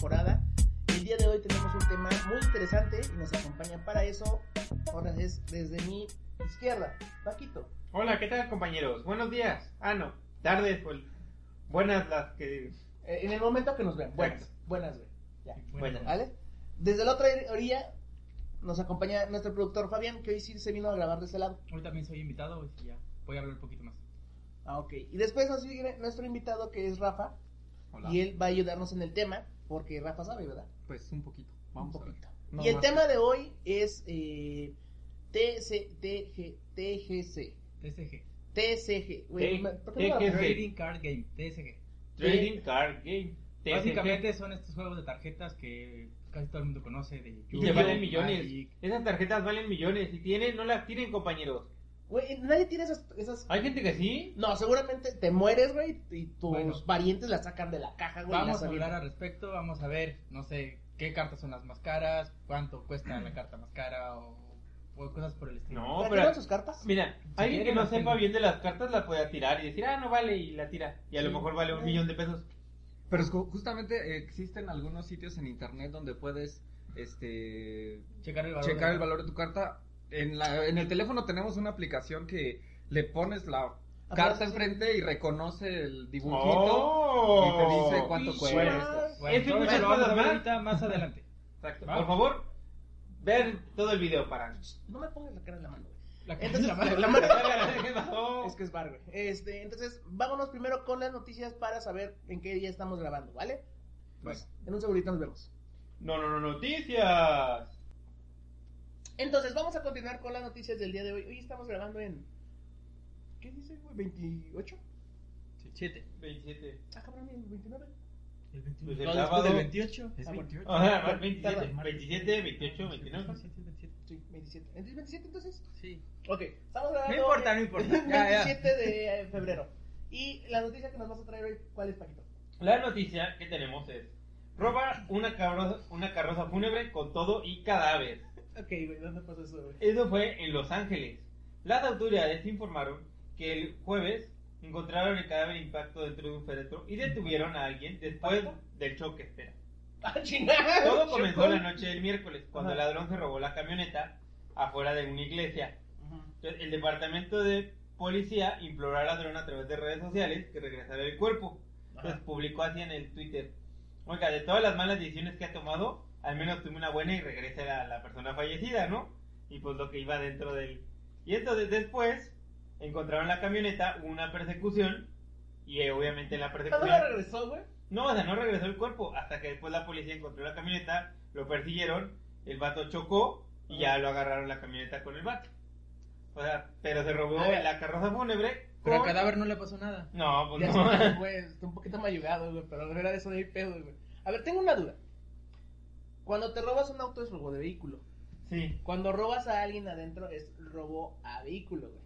Temporada. El día de hoy tenemos un tema muy interesante y nos acompaña para eso, ahora es desde mi izquierda, Paquito. Hola, ¿qué tal compañeros? Buenos días. Ah, no, tardes, pues, buenas las que... Eh, en el momento que nos vean, buenas, buenas, güey. Ya, Buenas. ¿vale? Desde la otra orilla nos acompaña nuestro productor Fabián, que hoy sí se vino a grabar de ese lado. Hoy también soy invitado y ya voy a hablar un poquito más. Ah, ok. Y después nos sigue nuestro invitado que es Rafa, Hola. y él va a ayudarnos en el tema, porque Rafa sabe, ¿verdad? Pues un poquito. Vamos un a ver. No y el más. tema de hoy es eh, TC, TG, TGC. TSG. TSG. Güey, T- me- ¿por qué no TGC. la- Trading Card Game. TSG. Trading Card Game. TSG. Básicamente son estos juegos de tarjetas que casi todo el mundo conoce. De Y que valen millones. Magic. Esas tarjetas valen millones. Si tienen, no las tiren, compañeros. Güey, nadie tiene esas, esas... Hay gente que sí. No, seguramente te mueres, güey, y tus Bueno. parientes las sacan de la caja, güey. Vamos a hablar al respecto. Vamos a ver, no sé, qué cartas son las más caras, cuánto cuesta la carta más cara o, o cosas por el estilo. No, ¿Para qué pero- sus cartas? Mira, Si alguien que no sepa tengo. bien de las cartas la puede tirar y decir, ah, no vale, y la tira. Y a lo mejor vale un Sí. millón de pesos. Pero justamente eh, existen algunos sitios en internet donde puedes este Checar el valor. checar de- el valor de tu carta. En, la, en el teléfono tenemos una aplicación que le pones la carta enfrente y reconoce el dibujito Oh. y te dice cuánto cuesta. Bueno, Eso muchas eso lo vamos a cosas ver más. ahorita más adelante. Exacto. Por favor, ver todo el video para. No me pongas la cara en la mano, güey. La Entonces, la mano- la mano-. Es que es bar, güey. Este, entonces, vámonos primero con las noticias para saber en qué día estamos grabando, ¿vale? Pues, en un segundito nos vemos. No, no, no, noticias. Entonces, vamos a continuar con las noticias del día de hoy. Hoy estamos grabando en. ¿Qué dice, güey? ¿28? Siete. 27. Ah, cabrón, ¿y el 29. El Pues 21. el sábado- después del 28. Es Ah, bueno. 28. Ajá, Bueno, 27, tarda. 27, 28, 29. 27, 27. Sí, 27. ¿Entonces 27 entonces? Sí. Ok, estamos grabando. No importa, no importa. Ya, ya. 27 de eh, febrero. Y la noticia que nos vas a traer hoy, ¿cuál es, Paquito? La noticia que tenemos es: roba una carroza, una carroza fúnebre con todo y cadáver. Ok, güey, ¿dónde pasó eso, güey? Eso fue en Los Ángeles. Las autoridades informaron que el jueves encontraron el cadáver impacto dentro de un féretro y detuvieron a alguien después del choque. Espera. ¡Ah! Todo comenzó la noche del miércoles, cuando el ladrón se robó la camioneta afuera de una iglesia. Entonces, el departamento de policía imploró al ladrón a través de redes sociales que regresara el cuerpo. Entonces publicó así en el Twitter. Oiga, de todas las malas decisiones que ha tomado, al menos tuve una buena y regrese la, la persona fallecida, ¿no? Y pues lo que iba dentro del... Y entonces después encontraron la camioneta, hubo una persecución y eh, obviamente en la ¿A persecución... dónde regresó, güey? No, o sea, no regresó el cuerpo hasta que después la policía encontró la camioneta, lo persiguieron, el vato chocó y ya lo agarraron la camioneta con el vato. O sea, pero se robó la carroza fúnebre. Pero al cadáver no le pasó nada. No, pues Ya no. está un poquito mayugado, güey, pero de verdad eso de ahí pedo, güey. A ver, tengo una duda. Cuando te robas un auto es robo de vehículo. Sí. Cuando robas a alguien adentro es robo a vehículo, güey.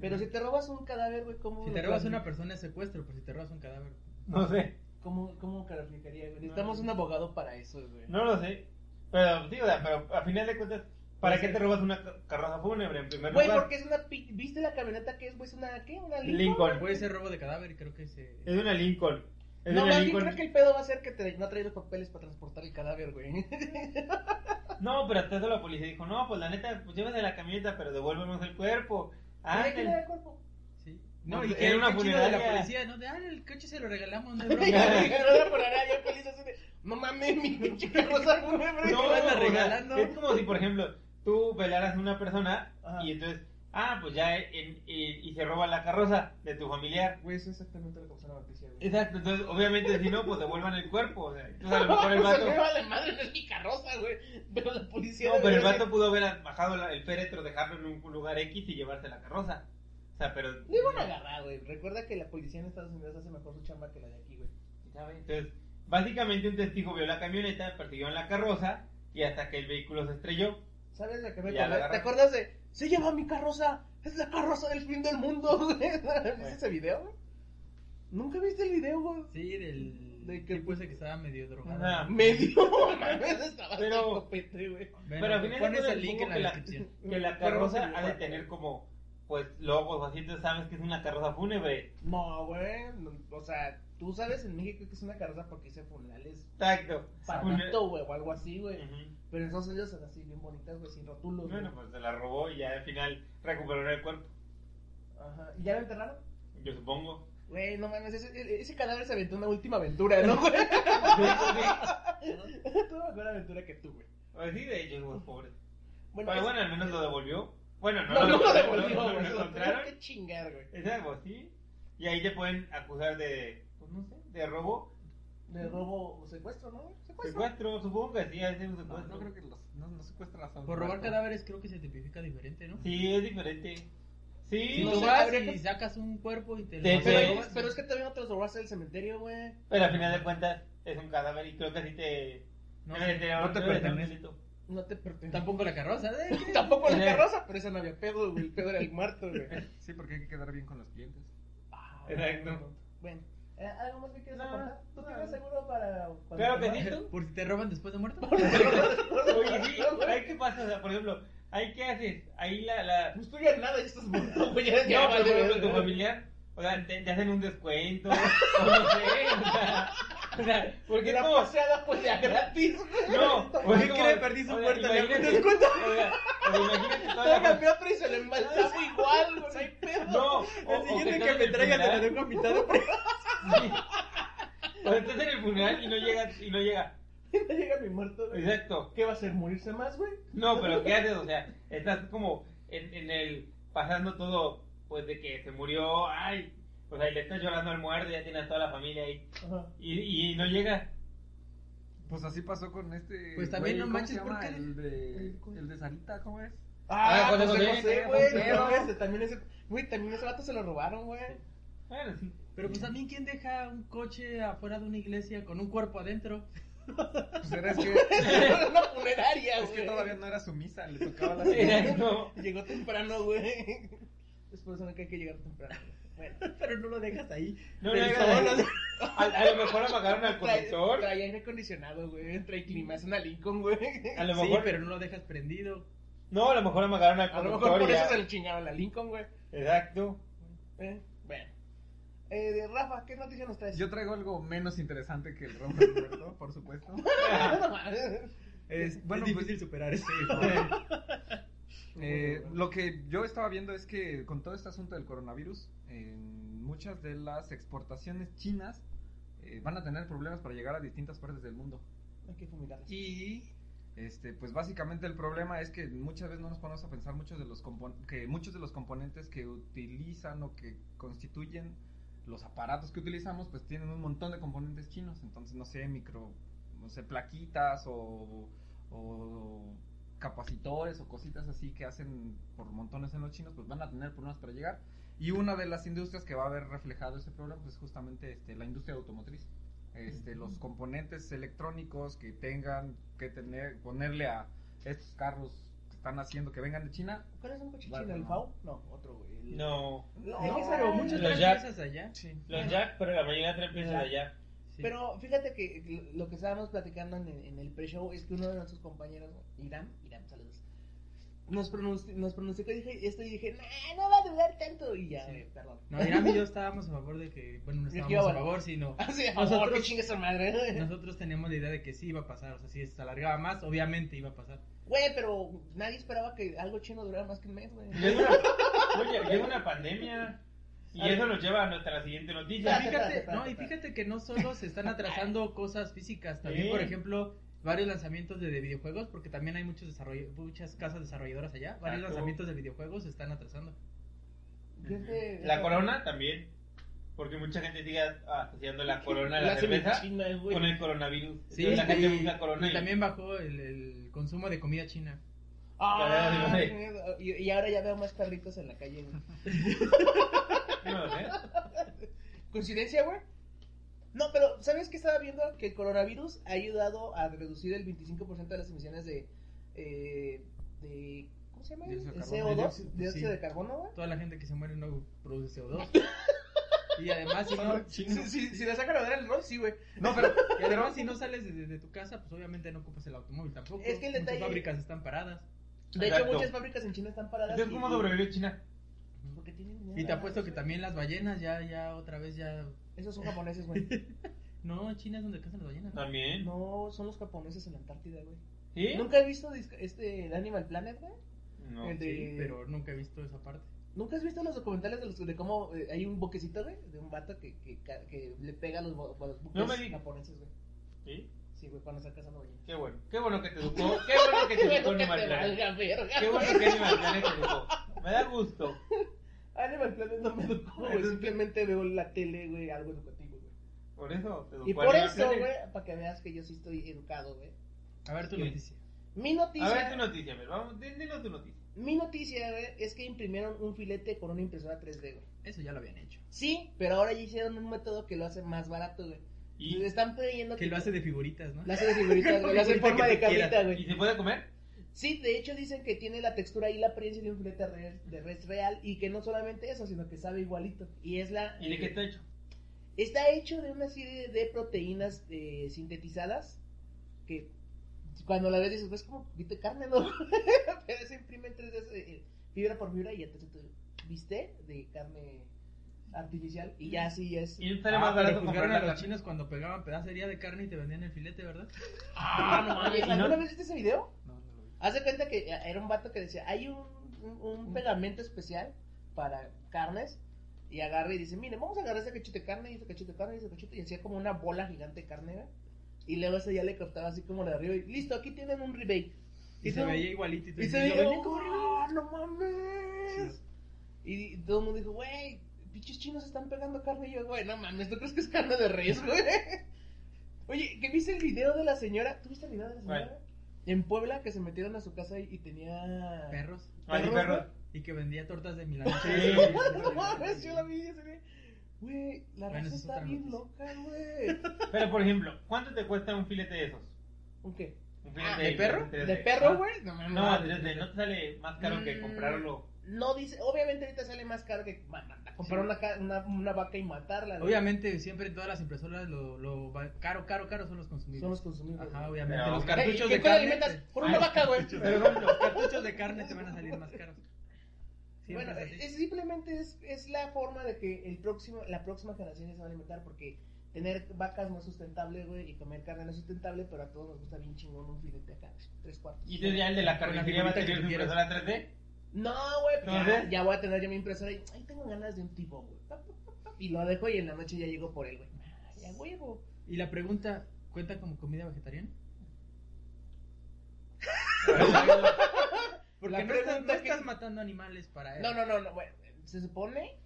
Pero si te robas un cadáver, güey, ¿cómo Si te robas clasific- una persona es secuestro, pero si te robas un cadáver. No sé. ¿Cómo, cómo calificaría, güey? Necesitamos un abogado para eso, güey. No lo sé. Pero, sí, o sea, pero a final de cuentas, ¿para Puede qué te robas una ca- carroza fúnebre en primer Güey, lugar? porque es una... pi- ¿Viste la camioneta que es, güey? Es una... ¿Qué? ¿Una Lincoln? Lincoln. Puede ser robo de cadáver y creo que se. Es una Lincoln. Es No, más bien creo que el pedo va a ser que te, no traes los papeles para transportar el cadáver, güey. No, pero hasta eso la policía dijo, no, pues la neta, pues llévate la camioneta, pero devuélvenos el cuerpo. Ah, ¿De quién era el cuerpo? Sí. No, Pues y que era una una de la funeraria. policía, ¿no? De, ah, el coche se lo regalamos, no es broma. la funeraria, yo feliz así de, no mames, mi pinche fúnebre. No, ¿Qué anda o sea, regalando? es como si, por ejemplo, tú velaras a una persona Ajá. y entonces, ah, pues ya, en- y, y se roba la carroza de tu familiar. Güey, eso es exactamente lo que pasó en la noticia, güey. Exacto, entonces, obviamente, si no, pues devuelvan el cuerpo. O sea, entonces, a lo mejor el vato. vale madre, no es mi carroza, güey. Pero la policía. No, pero el vato pudo haber bajado la- el féretro, dejarlo en un lugar X y llevarse la carroza. O sea, pero. No iban a agarrar, güey. Recuerda que la policía en Estados Unidos hace mejor su chamba que la de aquí, güey. sabe. Entonces, básicamente un testigo vio la camioneta, persiguió en la carroza y hasta que el vehículo se estrelló. ¿Sabes de qué me acordé? ¿Te acuerdas de Se llama mi carroza? Es la carroza del fin del mundo, güey. ¿Viste ese video, güey? ¿Nunca viste el video, güey? Sí, del. ¿De que puse que estaba medio drogado. Ajá. Medio, estaba Pero- copete, güey. Bueno, Pero al final pones el link en la que la- descripción. Que la carroza ha de tener como, pues, logos así, entonces sabes que es una carroza fúnebre. No, güey. O sea, tú sabes en México que es una carroza porque hice funerales Exacto. patito, güey, o algo así, güey. Ujú. Pero en Estados Unidos son así bien bonitas, güey, sin rótulos. güey. Bueno, pues se la robó y ya al final recuperó el cuerpo. Ajá. ¿Y ya lo enterraron? Yo supongo. Güey, no mames, ese, ese cadáver se aventó una última aventura, ¿no, güey? Tuvo mejor aventura que tú, güey. Pues sí, de hecho, pues, pobre. Bueno, Pero es- bueno, al menos lo devolvió. Bueno, no, no, no lo no, devolvió, no, no güey. lo se lo encontraron. que chingar, güey. Es algo así. Y ahí te pueden acusar de, pues no sé, de robo, De robo o secuestro, ¿no? Secuestro. secuestro, supongo que sí, es un No, secuestro. no creo que los, no, no secuestran a Por robar muertos. cadáveres creo que se tipifica diferente, ¿no? Sí, es diferente. Sí, Si sé, vas y que- sacas un cuerpo y te lo vas Pero, es que también no te los robaste del cementerio, güey. pero al final de cuentas es un cadáver y creo que así te... No de- no te pertenece. No te pertenece. Tampoco la carroza, ¿eh? Tampoco la carroza, pero esa no había pedo, güey. El pedo era el muerto, güey. Sí, porque hay que quedar bien con los clientes. Ah, Exacto. Bueno, ¿eh, ¿algo más que quieres No, aportar? ¿Tú no. tienes seguro para vas? tú. Por si te roban después de muerto. Oye, sí, ahí qué pasa, o sea, por ejemplo, ahí qué haces, ahí la... la... Pues tú ya nada, ya estás muerto, güey. Ya, No, pero por ejemplo, tu familiar, o sea, te, te hacen un descuento, o no sé, o sea, o sea, porque la como... paseada pues ya gratis. No, ¿Por qué es cree perdí su puerta? Le hago un imagínate- descuento. o sea, o sea, imagínate toda la... y se le embalsama igual. No hay pedo. No, El siguiente que me traiga te lo dejo a mitad de. O estás en el funeral y no llega, y no llega. No llega mi muerto, güey. Exacto. ¿Qué va a hacer? ¿Morirse más, güey? No, pero ¿qué haces? O sea, estás como en, en el pasando todo, pues de que se murió, ay, o sea, y le estás llorando al muerto, ya tienes toda la familia ahí, y, y no llega. Pues así pasó con este. Pues también no ¿cómo manches? ¿por qué? El de, el de Sarita, ¿cómo es? Ah, Ah, José José José, José, José güey. No, ese también ese, güey, también ese vato se lo robaron, güey. Bueno, sí. Pero pues también, ¿quién deja un coche afuera de una iglesia con un cuerpo adentro? Pues era es que, Era una funeraria, es güey. que todavía no era su misa, le tocaba la Exacto. Llegó temprano, güey. Es por eso que hay que llegar temprano. güey. Bueno. Pero no lo dejas ahí. No, no, no, A, a lo mejor apagaron al Trae, conductor. trae aire acondicionado, güey. Trae clima, es una Lincoln, güey. A lo Sí, mejor, pero no lo dejas prendido. no, a lo mejor apagaron al A lo conductor. mejor por eso se le chingaron la Lincoln, güey. Exacto. Eh, Bueno. Eh, de Rafa, ¿qué noticia nos traes? Yo traigo algo menos interesante que el Robert Muerto, por supuesto. Es, bueno, es pues, difícil superar eso. Eh, lo que yo estaba viendo es que con todo este asunto del coronavirus, en muchas de las exportaciones chinas eh, van a tener problemas para llegar a distintas partes del mundo. Hay que fumigarlas. Y este, pues básicamente el problema es que muchas veces no nos ponemos a pensar muchos de los que muchos de los componentes que utilizan o que constituyen los aparatos que utilizamos, pues tienen un montón de componentes chinos. Entonces, no sé, micro, no sé, plaquitas o, o capacitores o cositas así que hacen por montones en los chinos, pues van a tener problemas para llegar. Y una de las industrias que va a haber reflejado ese problema pues, es justamente este, la industria automotriz. Este, los componentes electrónicos que tengan que tener, ponerle a estos carros que están haciendo que vengan de China. ¿Cuál es un coche Vale, chino? ¿El no. FAO? No, otro, güey. El- No. No, No, pero muchos Los traen Jack. piezas allá. Sí. Los Jack, pero la mayoría traen piezas de allá. Pero fíjate que lo que estábamos platicando en, en el pre-show es que uno de nuestros compañeros, Irán, Irán, saludos, nos pronunció, nos pronunció que dije esto y dije, nah, no va a durar tanto. Y ya, Sí. perdón. No, Irán y yo estábamos a favor de que, bueno, no Yo estábamos a favor, sino Así, a Nosotros- favor, que chingue su madre. nosotros teníamos la idea de que sí iba a pasar, o sea, si se alargaba más, obviamente iba a pasar. Güey, pero nadie esperaba que algo chino durara más que un mes, güey. Una, oye, llega una pandemia y eso nos lleva a nuestra siguiente Y noticia. Espérate, fíjate, no, y fíjate que no solo se están atrasando cosas físicas, también, por ejemplo, varios lanzamientos de, de videojuegos, porque también hay muchos muchas casas desarrolladoras allá, varios Exacto. lanzamientos de videojuegos se están atrasando. La corona también, porque mucha gente sigue asociando la corona, la, La cerveza, china, con el coronavirus. Sí, Entonces la gente y, usa corona y y, también bajó el, el consumo de comida china. Ah, y, y ahora ya veo más perritos en la calle, güey. No, ¿eh? ¿Coincidencia, güey? No, pero ¿sabes qué estaba viendo? Que el coronavirus ha ayudado a reducir el 25% de las emisiones de, eh, de ¿cómo se llama? Dióxido de El carbono. CO2, Sí. dióxido de carbono, güey. Toda la gente que se muere no produce CO2. y además, si no, Si, si, si le sacan a ver el rol, sí, güey. no, pero y además si no sales de, de tu casa, pues obviamente no ocupas el automóvil tampoco. Es que el Muchas detalle- fábricas están paradas. De hecho, muchas fábricas en China están paradas. Entonces, y- ¿cómo sobrevivió China? Porque tienen dinero. Y te apuesto que también las ballenas ya, ya otra vez ya... Esos son japoneses, güey. No, China es donde cazan las ballenas. ¿no? También. No, son los japoneses en la Antártida, güey. ¿Sí? ¿Nunca he visto este el Animal Planet, güey? No. De- Sí, pero nunca he visto esa parte. ¿Nunca has visto los documentales de, los, de cómo eh, hay un boquecito, güey? De un vato que, que, ca- que le pega a los, bo- a los buques No me digas. japoneses, güey. ¿Sí? Sí, güey. Qué bueno. Qué bueno que te educó. Qué bueno que te educó Animal Planet. Qué bueno que Animal Planet te educó. Me da gusto. Animal Planet no me educó, güey. Simplemente veo la tele, güey, algo educativo, güey. Por eso te educó Y por Animal eso, Planet. güey, para que veas que yo sí estoy educado, güey. A ver tu ¿Qué? noticia. Mi noticia. A ver tu noticia, ver, vamos, dinos tu noticia. Mi noticia, güey, es que imprimieron un filete con una impresora 3D, güey. Eso ya lo habían hecho. Sí, pero ahora ya hicieron un método que lo hace más barato, güey. ¿Y, Le están pidiendo Que lo hace de figuritas, ¿no? Lo hace de figuritas, güey. Lo hace en forma que de quieras. cabrita, ¿y güey. se puede comer? Sí, de hecho dicen que tiene la textura y la apariencia de un filete de res real y que no solamente eso, sino que sabe igualito. Y es la... ¿Y de qué está hecho? Está hecho de una serie de proteínas eh, sintetizadas que cuando la ves dices, pues como viste carne, ¿no? Pero se imprime en 3D eh, fibra por fibra y entonces tú viste de carne artificial y ya así es. ¿Y no sale Ah, más barato juzgaron comprar a los chinos cuando pegaban pedacería de carne y te vendían el filete, ¿verdad? Ah, no mames, ¿Y no? ¿alguna vez viste ese video? No, no lo vi. Haz de cuenta que era un vato que decía, hay un, un, un pegamento especial para carnes y agarra y dice, mire, vamos a agarrar ese cachito de carne y ese cachito de carne y ese cachito y hacía como una bola gigante de carne ¿verdad? y luego ese ya le cortaba así como de arriba y listo, aquí tienen un rebate. Y se veía igualito y, y se veía "Lo venden como ¡ah, no mames! Y todo el mundo dijo, güey, pinches chinos están pegando carne y yo, güey, no mames, ¿tú crees que es carne de res, güey? Oye, ¿qué viste el video de la señora? ¿Tú viste el video de la señora? En Puebla, que se metieron a su casa y, y tenía... perros. Ah, sí, Perros, perros. Y que vendía tortas de milanesa. Sí. no mames, yo la vi ese güey. Güey, la Bueno, raza está bien loca, güey. Pero, por ejemplo, ¿cuánto te cuesta un filete de esos? ¿Un qué? Un Ah, filete ¿de perro? en 3D. ¿De perro, Ah. güey? No, mames. No, 3D, ¿no te sale más caro que Mm, comprarlo? No dice, obviamente ahorita sale más caro que comprar una, ca- una, una vaca y matarla. Obviamente, siempre en todas las impresoras lo, lo va- caro, caro, caro son los consumibles. Son los consumibles. Ajá, obviamente. Pero- los ¿Qué- cartuchos qué de cuál carne. alimentas? Por Ay, una vaca, güey. Pero los cartuchos de carne te van a salir más caros. Siempre Bueno, es así. es, simplemente es, es la forma de que el próximo, la próxima generación ya se va a alimentar porque tener vacas no es sustentable, güey, y comer carne no es sustentable, pero a todos nos gusta bien chingón un filete acá, tres cuartos. ¿Y ya el de la carnicería va a tener impresora 3D? No, güey, pues ya, ya voy a tener yo mi impresora y tengo ganas de un tipo, güey. Y lo dejo y en la noche ya llego por él, güey. Ay, a huevo. Y la pregunta, ¿cuenta como comida vegetariana? Porque La no, estás, pregunta no que- estás matando animales para él. No, no, no, no, bueno, se supone,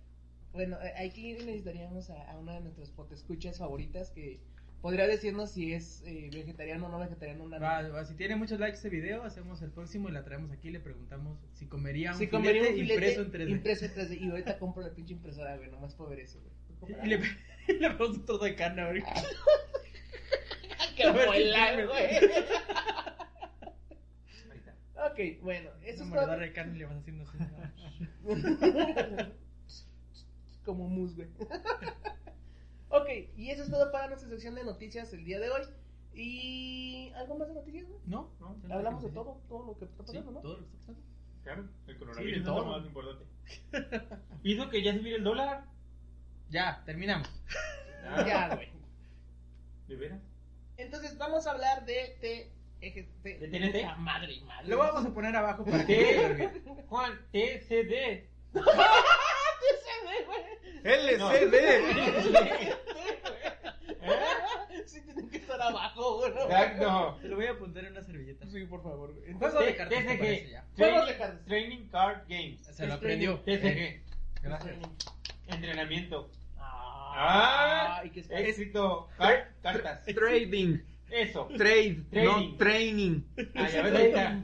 bueno, eh, aquí necesitaríamos a, a una de nuestras potescuchas favoritas que podría decirnos si es eh, vegetariano o no vegetariano. Una Va, va, si tiene muchos likes este video, hacemos el próximo y la traemos aquí y le preguntamos si comería un, si filete, comería un filete impreso en 3D. impreso en 3D. Y ahorita compro la pinche impresora, güey, nomás por ver eso, güey. Y le, le ponemos un trozo de carne, güey. ¡Qué tiene. güey! Ahí está. Ok, bueno, eso es todo. de carne y le vas haciendo así. Como mus, güey. Ok, y eso es todo para nuestra sección de noticias el día de hoy. ¿Y algo más de noticias, güey? ¿No? ¿No? Hablamos de todo, todo lo que está Sí, pasando, ¿no? todo lo que está pasando. Claro, el Sí, coronavirus de es todo. lo más importante. Hizo que ya subiera el dólar. Ya, terminamos. Ya, güey. ¿De veras? Entonces vamos a hablar de T. T- ¿De TNT? madre, madre. Lo vamos a poner abajo para que. Juan, TCD. Sí, tienen que estar abajo, güey. ¿no? Exacto. Te lo voy a apuntar en una servilleta. Sí, por favor. Juego Entonces, de cartas, TCG. ya. Juegos de Training- cartas. Training Card Games. Se lo aprendió. TCG. Gracias. Entrenamiento. Ah, ¿y qué es? Éxito. Car- cartas. Trading. Eso. Trade. Trading. No training. Ah, ya ves, ahí está.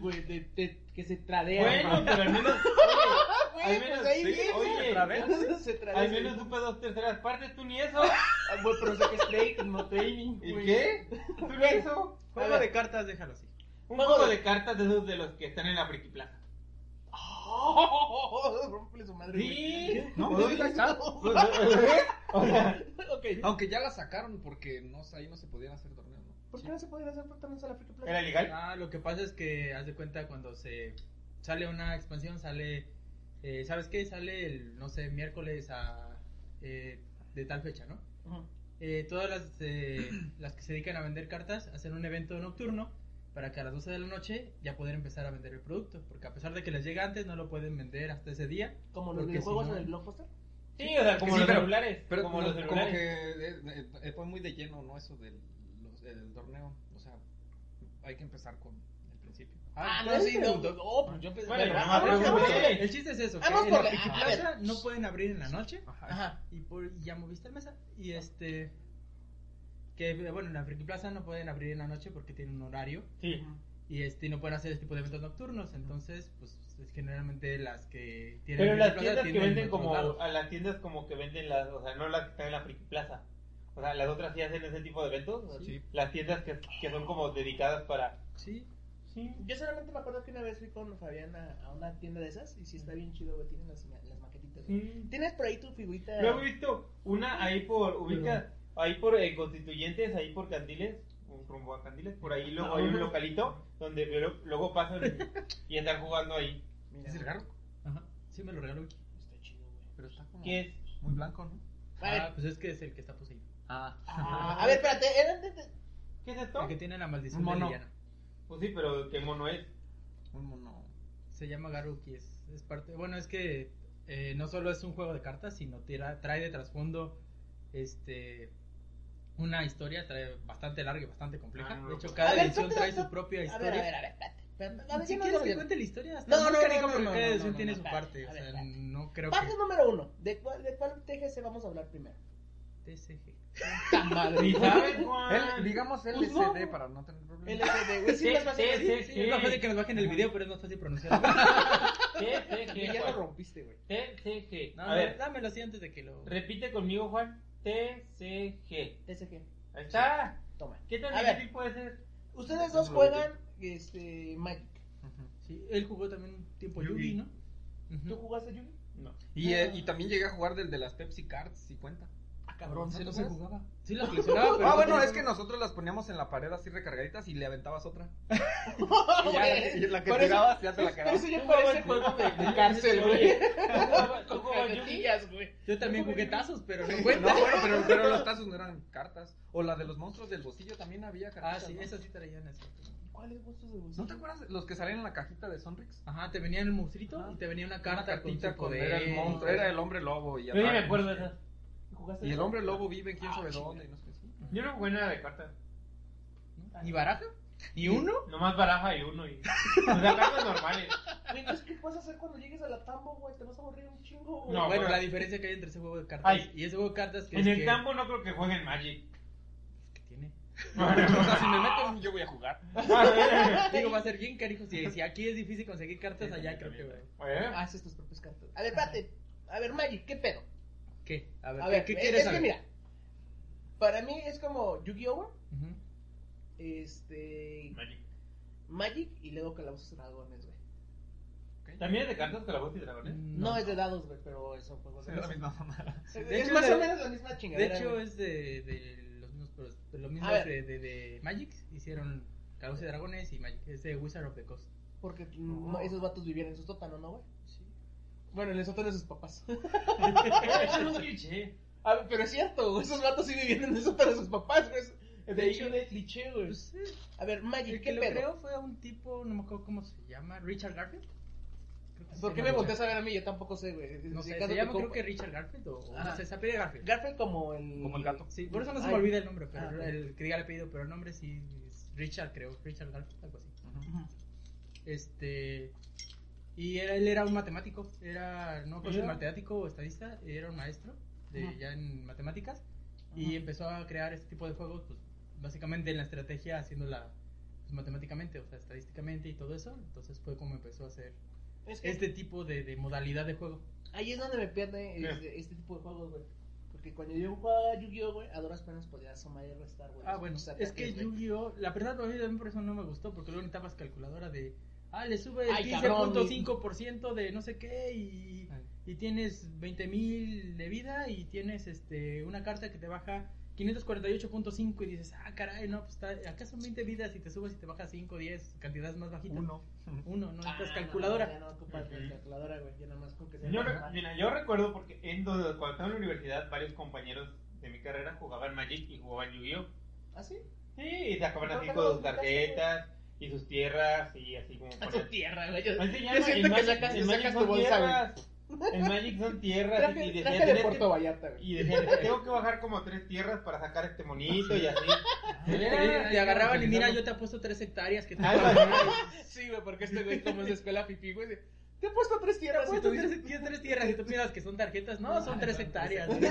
Que se tradea. Bueno, pero al menos. Güey, Al menos- pues ahí sí, viene. oye, Otra vez. Se. Al menos supe dos terceras partes, tú ni eso. Ah, güey, pero sé que es trade, no training. ¿Y güey. qué? ¿Tú ni eso? Juego de cartas, déjalo así. Un Juego juego de- de cartas de esos de los que están en la Friki Plaza. Oh, rómpele su madre. Sí. güey. No, sí, ahí está. O sea, Ok. Aunque ya la sacaron porque no sé, ahí no se podían hacer torneos, ¿no? ¿Por qué no se podían hacer portones a la Friki Plaza? ¿Era legal? Ah, lo que pasa es que, haz de cuenta, cuando se sale una expansión, sale, eh, ¿sabes qué? Sale el, no sé, miércoles a, eh, de tal fecha, ¿no? Eh, todas las, eh, las que se dedican a vender cartas hacen un evento nocturno para que a las 12 de la noche ya poder empezar a vender el producto. Porque a pesar de que les llega antes, no lo pueden vender hasta ese día. Como los videojuegos si no- en el blockbuster. Sí, o sea, como Sí, los pero- celulares. Pero como no, los como celulares. que eh, eh, fue muy de lleno, ¿no? Eso del, los- del torneo. O sea, hay que empezar con. Ah, no, no, sí, no, no. Oh, pues yo pensé. Bueno, vamos. El chiste es eso, que Vamos en por la Friki. Plaza no pueden abrir en la noche. Ajá. Y por, y ya moviste el mesa. Y este. Que bueno, en la Friki Plaza no pueden abrir en la noche porque tienen un horario. Sí. Y este, no pueden hacer este tipo de eventos nocturnos. Entonces, pues es generalmente las que tienen. Pero las Plaza tiendas que tienen venden como, a las tiendas como que venden las, o sea, no las que están en la Friki Plaza. O sea, las otras sí hacen ese tipo de eventos. Sí. Las tiendas que, que son como dedicadas para... Sí. Sí. Yo solamente me acuerdo que una vez fui con Fabián a, a una tienda de esas y sí está bien chido, güey. Tienen las, las maquetitas. Sí. ¿Tienes por ahí tu figurita? Luego he visto una ahí por, ubica, ahí por eh, Constituyentes, ahí por Candiles, un rumbo a Candiles, por ahí luego hay un localito donde luego, luego pasan y están jugando ahí. Mira, ¿Es el garro? Ajá. Sí, me lo regaló. Está chido, güey. Pero está como ¿Qué es? muy blanco, ¿no? Ah, pues es que es el que está poseído. Ah. Ah, a ver, espérate. ¿Qué es esto? El que tiene la maldición Un de. Pues sí, pero ¿qué mono es? Un mono. Se llama Garuki, es, es parte... Bueno, es que eh, no solo es un juego de cartas, sino tira- trae de trasfondo este una historia trae bastante larga y bastante compleja. Ah, no, de hecho, pues. cada ver, edición espérate, trae espérate. su propia A historia. ver, a ver, a ver, espérate. Espérate, a ver, Si ya no quieres que cuente la historia, hasta No, no, no, no, no, porque no, cada no, edición no, tiene no, su espérate, parte. O sea, espérate. no creo que... número uno. ¿De cuál, ¿De cuál TGC vamos a hablar primero? TCG. ¡Ta madre! ¿Y sabes, Juan? El, digamos Pues LCD no. para no tener problemas. LCD, güey. Sí, Sí, más fácil. sí, Sí, sí. sí. Es más fácil que nos bajen el video, pero es más fácil pronunciarlo. TCG, Ya lo rompiste, güey. TCG. No, A no, ver, dámelo así antes de que lo... repite conmigo, Juan. TCG. TCG. Ahí está. Toma. ¿Qué tan A ver. difícil puede ser? Ustedes dos juegan este, Magic. Sí, él jugó también un tiempo Yugi. Yugi, ¿no? ¿Tú jugaste Yugi? No. Y, eh, y también llegué a jugar del de las Pepsi Cards, si cuenta. Ah, cabrón, ¿No ¿sí sabes? jugaba? Sí, las coleccionaba, pero... Ah, bueno, es que nosotros las poníamos en la pared así recargaditas y le aventabas otra. Y ya, y la que Por eso- tirabas, ya te la Pero eso quedabas. ya parece juego de, de cárcel, güey. Güey. Yo también jugué tazos, pero no No, cuenta. bueno, pero, pero los tazos no eran cartas. O la de los monstruos del bolsillo también había Ah, cartas. sí, ¿no? esas sí traían eso. ¿Cuáles gustos de bolsillo? ¿No te acuerdas de los que salían en la cajita de Sonrix? Ajá, te venía el monstruito Ajá. y te venía una Una carta con cartita con, poder. era el monstruo, era el hombre lobo y Yo ni me acuerdo de esas. ¿Jugaste Y el hombre lobo vive en quién Ah, sabe dónde y no sé qué. sí. Yo no jugué nada de cartas. ¿Ni baraja? ¿Ni uno? Nomás baraja y uno. Y... O sea, cartas normales. Entonces, ¿qué puedes hacer cuando llegues a la tambo, güey? Te vas a aburrir un chingo, güey. No, bueno, la diferencia que hay entre ese juego de cartas Ay. y ese juego de cartas que En es el que... campo no creo que jueguen Magic. que tiene. O sea, si me meten, yo voy a jugar. Digo, va a ser bien carijo. Si, si aquí es difícil conseguir cartas, allá creo que... Oye, Haces tus propias cartas. A ver, espérate. A ver, Magic, ¿qué pedo? ¿Qué? A ver, A ¿qué, ver, qué es, quieres es saber? que mira. Para mí es como Yu-Gi-Oh! Este. Magic. Magic y luego Calabozos y Dragones, güey. ¿También es de cartas, calabozos y dragones? No. es de dados, güey, pero juegos de Es la misma mamada. Es, De más de- o menos la misma De chingadera. hecho, güey. es de, de los mismos, pero de los mismos de, de, de Magic. Hicieron Calabozos y Dragones y Magic. Es de Wizard of the Coast. Porque no, esos vatos vivían en su sótano, ¿no, güey? Bueno, en el sótano de sus papás. Eso es un cliché. A ver, pero es cierto, esos vatos sí vivían en el sótano de sus papás, güey. De De hecho- el cliché, güey. Pues, A ver, Magic, el ¿qué que lo pedo? creó fue un tipo, no me acuerdo cómo se llama, Richard Garfield. Creo ¿Por qué me volteas a Richard. ver a mí? Yo tampoco sé, güey. No sé, se llama creo que Richard Garfield o, no sé, se apellida Garfield. Garfield como el... Como el gato. Sí, por eso no se Ay. me olvida el nombre, pero Ah, el que diga el apellido, pero el nombre sí es Richard, creo, Richard Garfield, algo así. Este y era- él era un matemático, era no Mira. matemático o estadista, era un maestro de Ajá. ya en matemáticas y empezó a crear este tipo de juegos, pues básicamente en la estrategia haciéndola pues, matemáticamente, o sea, estadísticamente y todo eso. Entonces fue como empezó a hacer Es que este tipo de, de modalidad de juego. ahí es donde me pierde Mira. este, este tipo de juegos, güey. Porque cuando yo jugaba Yu-Gi-Oh, güey, a duras penas podía sumar y restar, güey. Ah, bueno, es que. Yu-Gi-Oh! La verdad, a mí también por eso no me gustó, porque luego necesitabas calculadora de. Ah, le sube el Ay, cabrón, 15.5% de no sé qué y, y tienes 20.000 de vida y tienes este una carta que te baja 548.5 y dices, ah, caray, no, pues está, acá son 20 vidas y te subes y te baja 5, 10, cantidades más bajitas. Uno. Uno, no Ah, necesitas no, calculadora. Ya no ocupas calculadora, güey. Ya nada más con que sea Yo, re- mira, yo recuerdo porque en do- cuando estaba en la universidad, varios compañeros de mi carrera jugaban Magic y jugaban Yu-Gi-Oh! ¿Ah, sí? Sí, y sacaban ¿No así con tarjetas y sus tierras y así como poner- tu tierra, güey. Yo, Así yo siento en que Magic- sacas, en Magic sacas tu son bolsa, güey. En Magic son tierras y Traje, decía, traje de "Tienes Puerto que- Vallarta, güey. y decían, tengo que bajar como tres tierras para sacar este monito y así. Te, te agarraban y mira, yo te apuesto 3 hectáreas que te. Sí, güey, porque este güey, como es de escuela pipí, güey, te he puesto tres Te tierras. y apuesto tú dices, tres, tres tierras y tú miras que son tarjetas. No, son 3 hectáreas. De,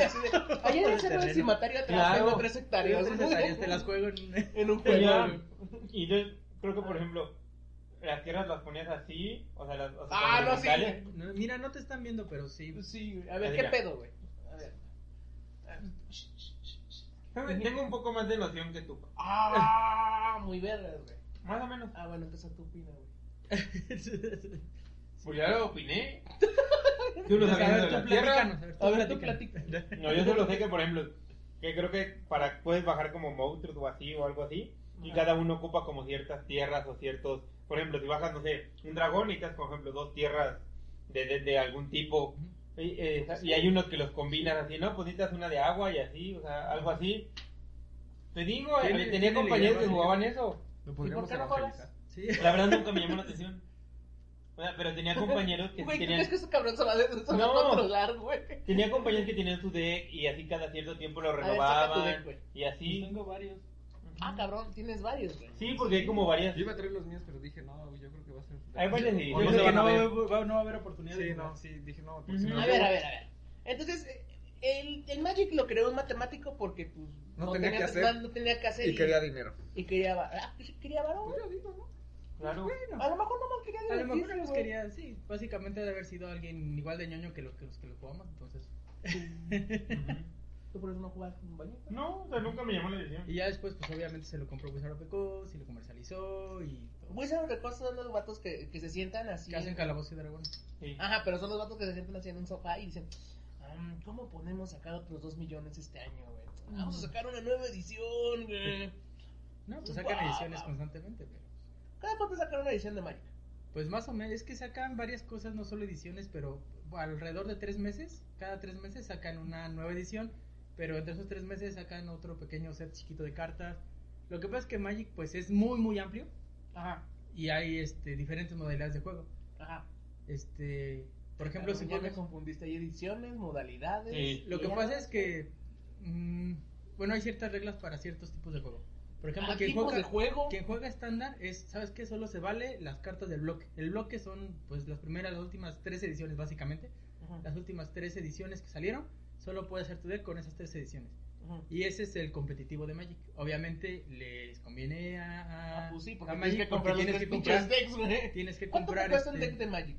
Ayer en el de. Cimatario atrás Claro. tengo tres hectáreas. Tres hectáreas, te las juego en... En un Y juego. Y yo creo que, por ejemplo, las tierras las ponías así, o sea, las... o sea, Ah, no, sí. No, Mira, no te están viendo, pero sí. Sí. A ver, ¿qué pedo, güey? A ver. Tengo- un poco más de noción que tú. Ah, muy vergas, güey. Más o menos. Ah, bueno, entonces tu opina, güey. Pues ya lo opiné. Tú lo sabías de la tierra. A ver, tú A ver, tú platícanos. No, yo solo sé que, por ejemplo, que creo que para puedes bajar como monstruos o así o algo así. Y cada uno ocupa como ciertas tierras o ciertos. Por ejemplo, si bajas, no sé, un dragón, necesitas, por ejemplo, dos tierras de, de, de algún tipo. Y, eh, y hay unos que los combinan así, ¿no? Pues necesitas una de agua y así, o sea, algo así. Te digo, eh, tenía tiene compañeros que jugaban eso. Lo podríamos qué no. Sí. La verdad nunca me llamó la atención. O sea, pero tenía compañeros que Güey, ¿qué tenían, crees que ese cabrón se va a, No. controlar, güey? tenía compañeros que tenían su deck y así cada cierto tiempo lo ver, renovaban deck, güey. y así. Tengo varios. Ah, cabrón, tienes varios, güey. Sí, porque hay como varias. Yo iba a traer los míos, pero dije, no, yo creo que va a ser. Hay varias ediciones. Yo no creo que no, ver. va- no va a haber oportunidad. Sí, no, sí, dije, no, si no. A ver, a ver, a ver. Entonces, el, el Magic lo creó un matemático porque, pues, No tenía que hacer. No, no tenía que hacer. Y quería dinero. Y quería, ah, pues, quería varón. Pues yo digo, ¿no? Claro. A lo mejor nomás quería A lo mejor nos güey. quería, sí, básicamente debe haber sido alguien igual de ñoño que los que los, que los jugamos, entonces. ¿Tú por eso no jugas con bañito? No, o sea, nunca me llamó la atención. Y ya después, pues obviamente se lo compró Wizard of the Coast y lo comercializó y todo. Wizard of the Coast son los vatos que, que se sientan así. que hacen calabozos y dragones. Sí. Ajá, pero son los vatos que se sientan así en un sofá y dicen, "Ah, ¿cómo podemos sacar otros 2 millones este año, güey? Vamos a sacar una nueva edición, güey. No, pues sacan ediciones constantemente, pero. Cada cuánto sacar una edición de Magic. Pues más o menos, es que sacan varias cosas, no solo ediciones, pero alrededor de tres meses, cada tres meses sacan una nueva edición, pero entre esos tres meses sacan otro pequeño set chiquito de cartas. Lo que pasa es que Magic pues es muy muy amplio Ajá, y hay este diferentes modalidades de juego. ajá. Este, por ejemplo, si ya me confundiste, hay ediciones, modalidades. Sí. lo que ya. pasa es que mm, bueno, hay ciertas reglas para ciertos tipos de juego. Por ejemplo, Ah, quien juega de juego. quien juega estándar es, ¿sabes qué? Solo se vale las cartas del bloque. El bloque son pues las primeras, las últimas tres ediciones básicamente. Ujú, las últimas tres ediciones que salieron, solo puedes hacer tu deck con esas tres ediciones. Y ese es el competitivo de Magic. Obviamente les conviene a, a, Ah, pues sí, porque a tienes Magic que comprar los tienes que comprar, decks, güey. tienes que ¿Cuánto comprar cuesta un este- deck de Magic?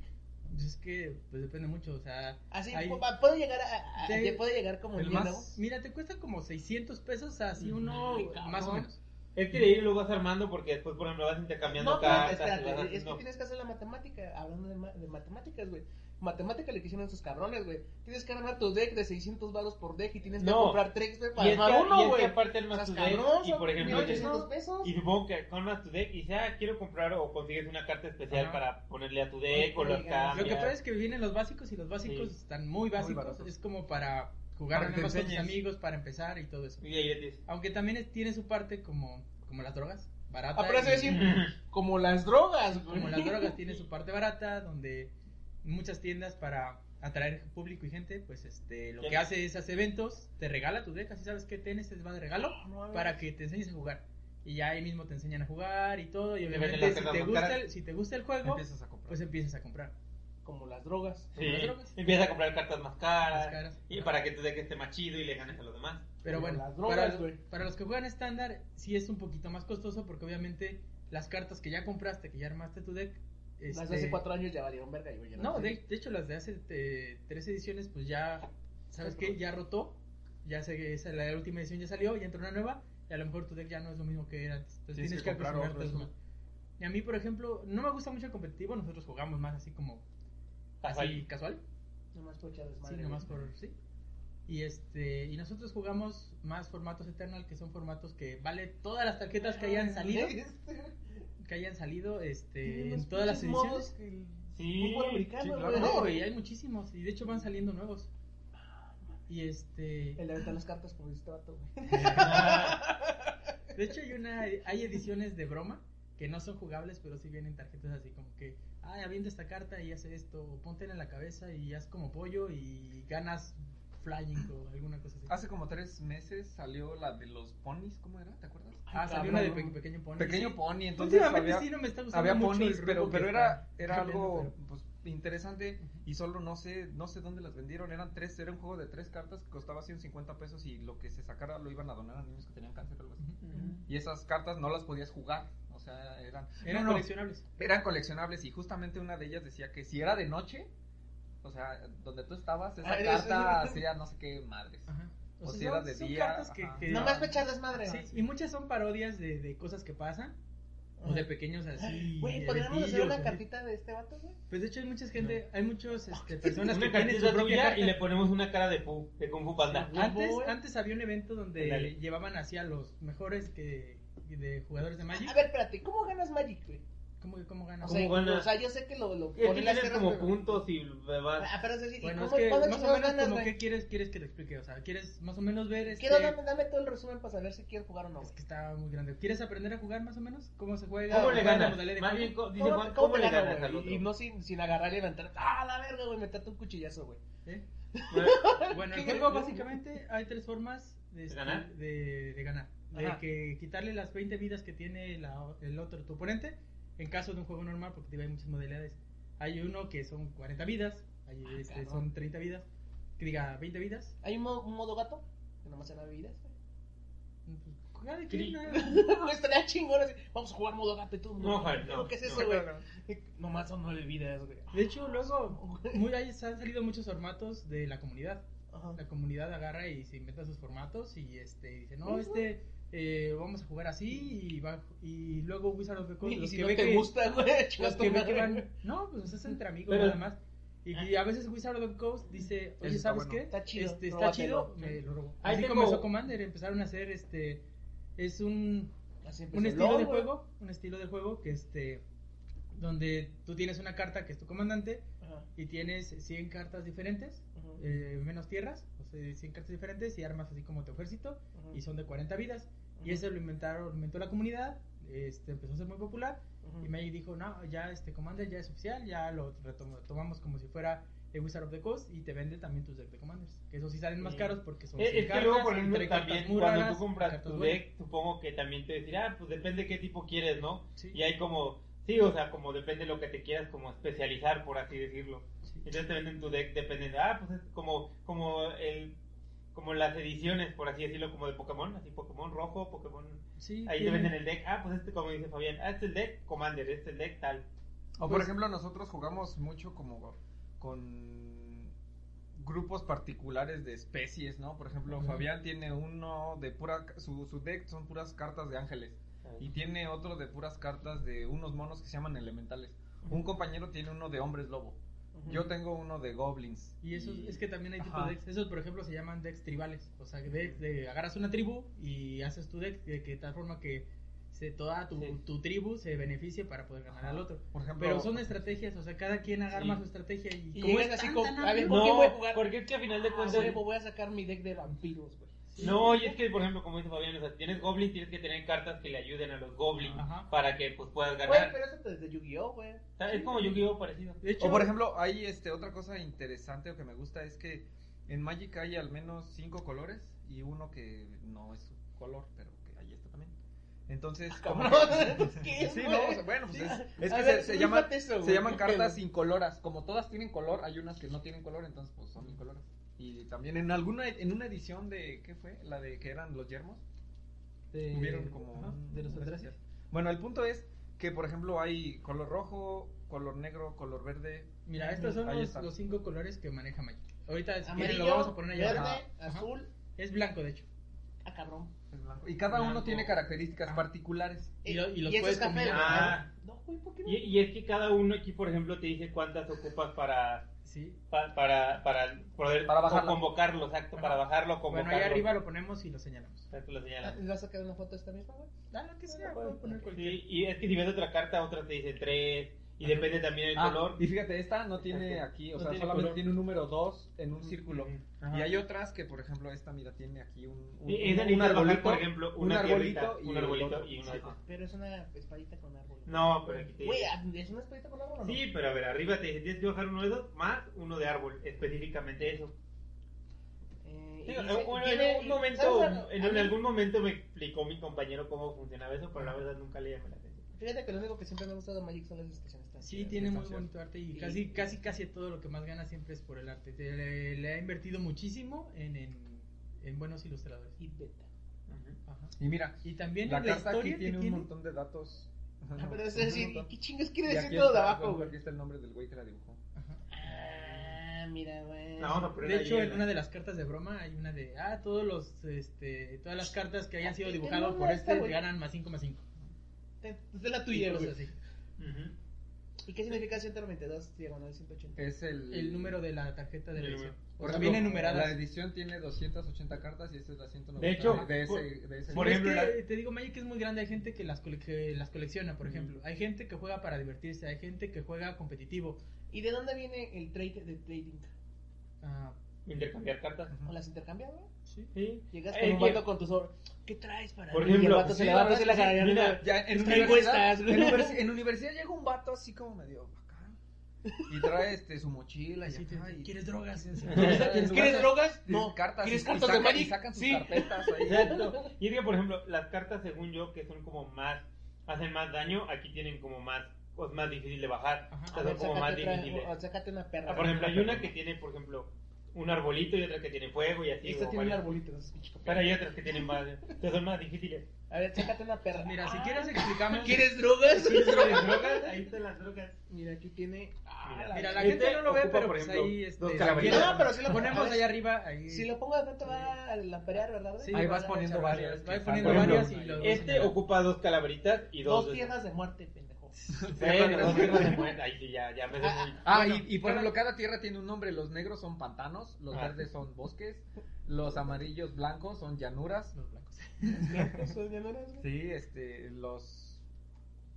pues es que pues depende mucho, o sea, Así, hay- puede llegar a, a- puede llegar como El más- nuevo. mira, te cuesta como 600 pesos, así Ay, uno cabrón. más o menos. Es que de ahí lo vas armando porque después, por ejemplo, vas intercambiando No, cartas. y espérate, vas es que tienes que hacer la matemática, hablando de, ma- de matemáticas, güey. Matemática le quisieron esos cabrones, güey. Tienes que armar tu deck de 600 baros por deck y tienes que No. comprar tres, güey, Y para es, que, armar y uno, es que güey. aparte armas Estás tu deck y por ejemplo 1800 pesos. y supongo que armas tu deck y dices, ah, quiero comprar o consigues una carta especial Ajá. para ponerle a tu deck o Oye, oigan, cambias. Lo que pasa es que vienen los básicos y los básicos Sí. están muy básicos. es como para jugar más con tus amigos, para empezar y todo eso. Y ahí Aunque también es- tiene su parte como, como las drogas, barata. Ah, pero y- es decir, como las drogas, güey. como las drogas tiene su parte barata, donde muchas tiendas para atraer público y gente, pues este, lo que hace es hace eventos, te regala tu deck, así sabes que tenés, te va de regalo No, no, para que te enseñes a jugar. Y ya ahí mismo te enseñan a jugar y todo, y obviamente si te, gusta el, si te gusta el juego, Empiezas a comprar. pues empiezas a comprar. Como las drogas. Sí, las drogas. empieza a comprar cartas más caras, Más caras. y para que tu deck esté más chido y le ganes a los demás. Pero Como bueno, las drogas, para, para los que juegan estándar, sí es un poquito más costoso porque obviamente las cartas que ya compraste, que ya armaste tu deck, Las de este, hace cuatro años ya valieron verga. y güey, ya No, sé. de, de hecho las de hace eh, tres ediciones, pues ya, ¿sabes qué? Ya rotó, ya sé esa, la última edición ya salió, ya entró una nueva, y a lo mejor tu deck ya no es lo mismo que era antes. Entonces Tienes tienes que que acostumbrarte a. Y a mí, por ejemplo, no me gusta mucho el competitivo, nosotros jugamos más así como, Casual. así casual. Nomás por echar desmadre. Sí, nomás por, sí. Y este, y nosotros jugamos más formatos Eternal, que son formatos que vale todas las tarjetas que hayan salido, que hayan salido, este, en todas las ediciones. Sí. Fútbol americano, Sí, güey. claro. No, y hay muchísimos, y de hecho van saliendo nuevos. Y este, El de las cartas, dice este vato, güey. de hecho hay una, hay ediciones de broma que no son jugables, pero sí vienen tarjetas así como que, ay, avienta esta carta y hace esto, o ponte en la cabeza y haz como pollo y ganas flying o alguna cosa así. Hace como tres meses salió la de los ponis, ¿cómo era? ¿Te acuerdas? Ah, salió una de pe- pequeño pony. Pequeño sí. pony, entonces Últimamente había, sí no me está gustando había mucho ponis, el pero, pero era, era algo pero- pues, interesante y solo no sé, no sé dónde las vendieron, eran tres, era un juego de tres cartas que costaba 150 pesos y lo que se sacara lo iban a donar a niños que tenían cáncer o algo así. Y esas cartas no las podías jugar, o sea, eran... Eran no, no, coleccionables. eran coleccionables y justamente una de ellas decía que si era de noche, o sea, donde tú estabas, esa Ah, carta hacía no sé qué madres. Ajá. O si era de día, cartas que, que- Nomás para echar desmadre. Sí, y muchas son parodias de, de cosas que pasan. O de pequeños así. Güey, podríamos hacer una cartita de este vato, güey. Pues de hecho hay mucha gente, hay muchos este, personas que Una tienen su propia carta. y le ponemos una cara de Fu, de Kung Fu Panda. Antes, Güey. antes había un evento donde Ándale. llevaban así a los mejores que de jugadores de Magic. A ver, espérate, ¿cómo ganas Magic, güey? ¿Cómo, cómo ganas? O sea, ¿Cómo ganas? o sea, yo sé que lo, lo Es que las tienes como pero- puntos y vas... Ah, pero es ¿y bueno, es cómo, que ¿cuándo más o menos ganas, como que quieres, quieres que te explique. O sea, quieres más o menos ver este... Quiero, dame, dame todo el resumen para saber si quiero jugar o no. Es que está muy grande. ¿Quieres aprender a jugar más o menos? ¿Cómo se juega? ¿Cómo ¿Cuál le es ganas? Más bien, dice ¿Cómo, Juan, cómo ¿cómo te le ganas güey? al otro? Y no sin, sin agarrarle y levantar. ¡Ah, la verga, güey! Meterte un cuchillazo, güey. ¿Eh? Bueno, Bueno, el ¿Qué- juego básicamente hay tres formas de, este, ganar? de, de ganar. De Ajá. que quitarle las 20 vidas que tiene la- el otro, tu oponente, en caso de un juego normal, porque hay muchas modalidades. Hay uno que son 40 vidas, hay Ah, este, son 30 vidas, que diga 20 vidas. ¿Hay un modo, un modo gato? Que nomás se da. Pues, cada quien, Güey, Estaría chingón así. Vamos a jugar modo gato y todo. No, Juan, no. ¿Qué es No, eso, güey? Nomás son nueve vidas, güey. De hecho, luego muy, hay- han salido muchos formatos de la comunidad. Ajá. La comunidad agarra y se inventa sus formatos y este dice, no, este eh, vamos a jugar así y va y luego Wizard of the Coast Y los si que no te gusta, güey, los que ve que van, no, pues es entre amigos Pero- nada más. Y, y a veces Wizard of the Coast dice, oye, ¿sabes bueno. qué? Está chido, Este, está chido, me lo robo. Ahí Así tengo- comenzó Commander, empezaron a hacer este es un un estilo de juego, un estilo de juego que este donde tú tienes una carta que es tu comandante Ajá, y tienes 100 cartas diferentes, eh, menos tierras, o sea, 100 cartas diferentes y armas así como tu ejército y son de 40 vidas. Y eso lo inventaron, lo inventó la comunidad, este, empezó a ser muy popular Ujú. y Magic dijo, no, ya este Commander ya es oficial, ya lo retom- tomamos como si fuera el Wizard of the Coast y te vende también tus decks de Commanders. Que eso sí salen más caros porque son Es, 100 es que luego, por ejemplo, también cuando tú compras tu buenas. deck, supongo que también te dirá, pues depende qué tipo quieres, ¿no? Sí. Y hay como, sí, o sea, como depende lo que te quieras como especializar, por así decirlo. Sí. Entonces te venden tu deck, depende de, ah, pues es como, como el, como las ediciones, por así decirlo, como de Pokémon, así Pokémon rojo, Pokémon, Sí, ahí te venden el deck, ah, pues este, como dice Fabián, ah, este es el deck Commander, este es el deck tal. O por ejemplo, nosotros jugamos mucho como con grupos particulares de especies, ¿no? Por ejemplo. Fabián tiene uno de pura su, su deck son puras cartas de ángeles y tiene otro de puras cartas de unos monos que se llaman elementales. Un compañero tiene uno de hombres lobo. Yo tengo uno de goblins. Y eso es que también hay tipos Ajá. de decks. Esos, por ejemplo, se llaman decks tribales. O sea, decks de agarras una tribu y haces tu deck de que tal forma que se, toda tu, Sí. tu tribu se beneficie para poder ganar al otro. Por ejemplo, Pero son estrategias, o sea, cada quien agarra Sí. su estrategia y, Y como es así tan, con- tan a ver, amplio- ¿por qué No, voy a jugar? porque es que a final de Ah, cuentas... voy a sacar mi deck de vampiros, güey. No, y es que, por ejemplo, como dice Fabián, o sea, tienes goblins, tienes que tener cartas que le ayuden a los goblins Ajá. para que pues puedas Güey, ganar. pero eso desde Yu-Gi-Oh, güey. O sea, es como Yu-Gi-Oh parecido. De hecho, O por ejemplo, hay este otra cosa interesante o que me gusta es que en Magic hay al menos cinco colores y uno que no es su color, pero que ahí está también. Entonces, como Cabrón, que- ¿qué es, sí, güey? no, o sea, bueno, pues es, es que ver, se, se llaman, eso, se güey, llaman ¿qué cartas incoloras. Como todas tienen color, hay unas que no tienen color, entonces pues son incoloras. Y también en alguna en una edición de ¿qué fue? La de que eran los yermos. de, Tuvieron como ajá, un- de los especial. Bueno, el punto es que por ejemplo hay color rojo, color negro, color verde. Mira, estos son los, cinco colores que maneja Magic. Ahorita si quieren, Amarillo, lo vamos a poner allá. verde. Ajá. azul. Es blanco, de hecho. Ah, cabrón. Es blanco. Y cada uno Blanco. tiene características Ajá. particulares. Y y los ese puedes combinar. Ah. No, güey, ¿por qué no? Y, y es que cada uno aquí, por ejemplo, te dice cuántas ocupas para Sí. pa- para, para poder Para bajarlo. convocarlo, exacto, para bajarlo, Bueno, convocarlo. ahí arriba lo ponemos y lo señalamos. Exacto, lo señala. ¿Le vas a sacar una foto esta misma, güey? Ah, lo que sea, puedo poner cualquier. Sí, y es que si ves otra carta, otra te dice tres, y depende también el Ah, color. y fíjate, esta no tiene aquí, o No sea, tiene solamente color. tiene un número 2 en un círculo. Ajá. Y hay otras que, por ejemplo, esta, mira, tiene aquí un, un, esa un bajar, arbolito, por ejemplo, un una arbolito tierrita, y un arbolito y uno Sí. de esos. Pero es una espadita con árbol. No, pero aquí te ah, ¿es una espadita con árbol o no? Sí, pero a ver, arriba te dice, tienes que bajar uno de esos, más uno de árbol, específicamente eso. Eh, Digo, dice- en un- tiene- en un momento, en, algún momento me explicó mi compañero cómo funcionaba eso, pero la verdad nunca le llamé la atención. Fíjate que lo único que siempre me ha gustado de Magic son las estaciones. Sí, tiene muy bonito arte y Y- casi, casi, casi todo lo que más gana siempre es por el arte. Te- Le, le ha invertido muchísimo en, en, en buenos ilustradores. Y beta. Ajá. Y mira, Y también la la carta historia aquí tiene un tiene, montón de datos. Ah, pero es decir. ¿qué chingas quiere decir todo de abajo, güey? Aquí está el nombre del güey que la dibujó. Ajá. Ah, mira, güey. No, a poner De hecho, en una de las cartas de broma hay una de, ah, todos los, este, todas las cartas que hayan sido Ah, dibujadas no, por este ganan más 5 más 5. Esta es la tuya, güey. así. Ujú. ¿Y qué significa 122 diagonal 180? Es el, El número de la tarjeta de la edición. Por O sea, ejemplo, vienen numeradas. La edición tiene 280 cartas y esta es la 190. De hecho, de ese, por- de ese por ejemplo, es que, la- te digo, Magic es muy grande. Hay gente que las, cole- que las colecciona, por ejemplo. Hay gente que juega para divertirse. Hay gente que juega competitivo. ¿Y de dónde viene el trade de trading? Ah, Intercambiar cartas. ¿O las intercambias, güey? sí. Sí. Llegas Eh, con un que- vato con tu sobre. ¿Qué traes para Por mí? Y el ejemplo, vato se sí, le va a la verdad hacer la es que sí, mira, Ya, en, universidad, en, universi- en universidad llega un vato así como medio bacán. Y trae este, su mochila y, acá, y- ¿Quieres drogas? ¿Quieres- ¿Quieres, ¿Quieres drogas? No. cartas ¿Quieres y, cartas y de sacan, Magic? y sacan sus Sí. carpetas ahí. Exacto. Y es que, por ejemplo, las cartas, según yo, que son como más, hacen más daño, aquí tienen como más, pues más difícil de bajar. Ajá. O sea, ver, son como más difíciles. o- sácate una perra. Ah, por ejemplo, hay una que tiene, por ejemplo, un arbolito y otra que tiene fuego y así. Esta tiene un arbolito. Pero hay otras que tienen más, que son más difíciles. A ver, sácate una perra. Mira, si Ah, quieres explicamos. ¿Quieres drogas? ¿Quieres drogas? Ahí están las drogas. Mira, aquí tiene. Ah, Mira, la- Este gente no lo ve, ocupa, pero por pues ejemplo, ahí este, si No, pero sí lo ponemos ahí arriba. Si lo pongo de frente va a lamperear, ¿verdad? Sí, Ahí Va vas poniendo varias. Poniendo y Este ocupa dos calaveritas y dos. Dos tierras de muerte, pendejo. Bueno, dos tierras de muerte. Ahí sí, ya, ya me sé muy. Ah, Bueno, y, y por ejemplo, cada tierra tiene un nombre. Los negros son pantanos, los Ah. verdes son bosques, los amarillos blancos son llanuras. Los blancos. ¿Son llanuras, güey? Sí, este, los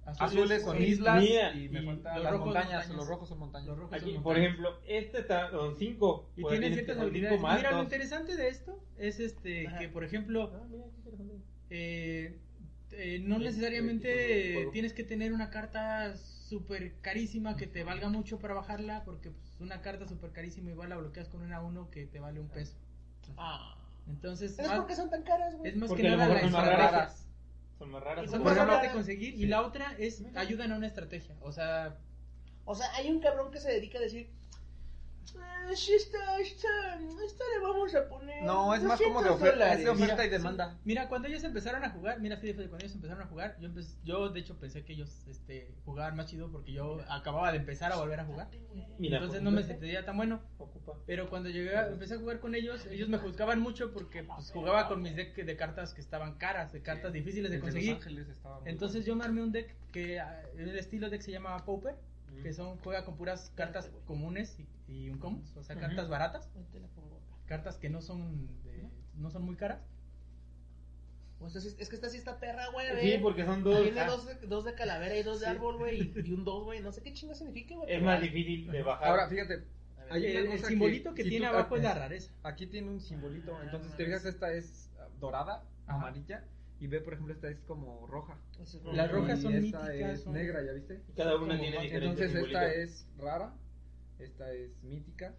Azules, azules son islas y me y falta los las rojos montañas, montañas. los rojos son montañas. Los rojos Aquí, son por montañas. ejemplo, este está, son cinco. Y Pues tiene ciertas son cinco habilidades. más Mira, lo interesante de esto es este Ajá. que, por ejemplo, Ah, mira, qué eh, eh, no Sí, necesariamente tienes que tener una carta súper carísima que te valga mucho para bajarla, porque pues, una carta súper carísima igual la bloqueas con una 1 que te vale un peso. Ah. Entonces, ¿Es más- porque son tan caras, güey? es más Porque que nada la mejor son más raras. Son más raras. Y son más raras de conseguir. Y la otra es ayudan a una estrategia. O sea, O sea, hay un cabrón que se dedica a decir. "Ah, sí, esta, esta, esta le vamos a poner. No, es más como de 200 oferta, dólares". es de oferta y Sí. demanda. Mira, cuando ellos empezaron a jugar, mira, fíjate, cuando ellos empezaron a jugar, yo, empe- yo de hecho pensé que ellos este, jugaban más chido porque yo acababa de empezar a volver a jugar. Mira, Entonces por no me sentía tan bueno. Ocupa. Pero cuando llegué, a- empecé a jugar con ellos, ellos me juzgaban mucho porque pues, jugaba con mis decks de cartas que estaban caras, de cartas difíciles de El conseguir. Entonces yo me armé un deck que ah, el estilo deck se llama Pauper, que son juega con puras cartas comunes y, y un commons, o sea, cartas baratas, Ahí te la pongo acá. cartas que no son de- no son muy caras. O sea, es que esta sí está perra, güey. Sí, porque son dos. Tiene ah, dos, de- dos de calavera y dos de Sí. árbol, güey. Y, y un dos, güey. No sé qué chinga significa, güey. Es más difícil de bajar. Ahora, fíjate, ver, El, simbolito que, si tiene tú- abajo es la rareza. Aquí tiene un simbolito, Ah, entonces no te fijas, esta es dorada, Ajá. amarilla, y ve, por ejemplo, esta es como roja. es Las rojo. rojas Y son esta míticas, es son- negra, ¿ya viste? Cada una como tiene diferentes Entonces esta es rara, esta es mítica,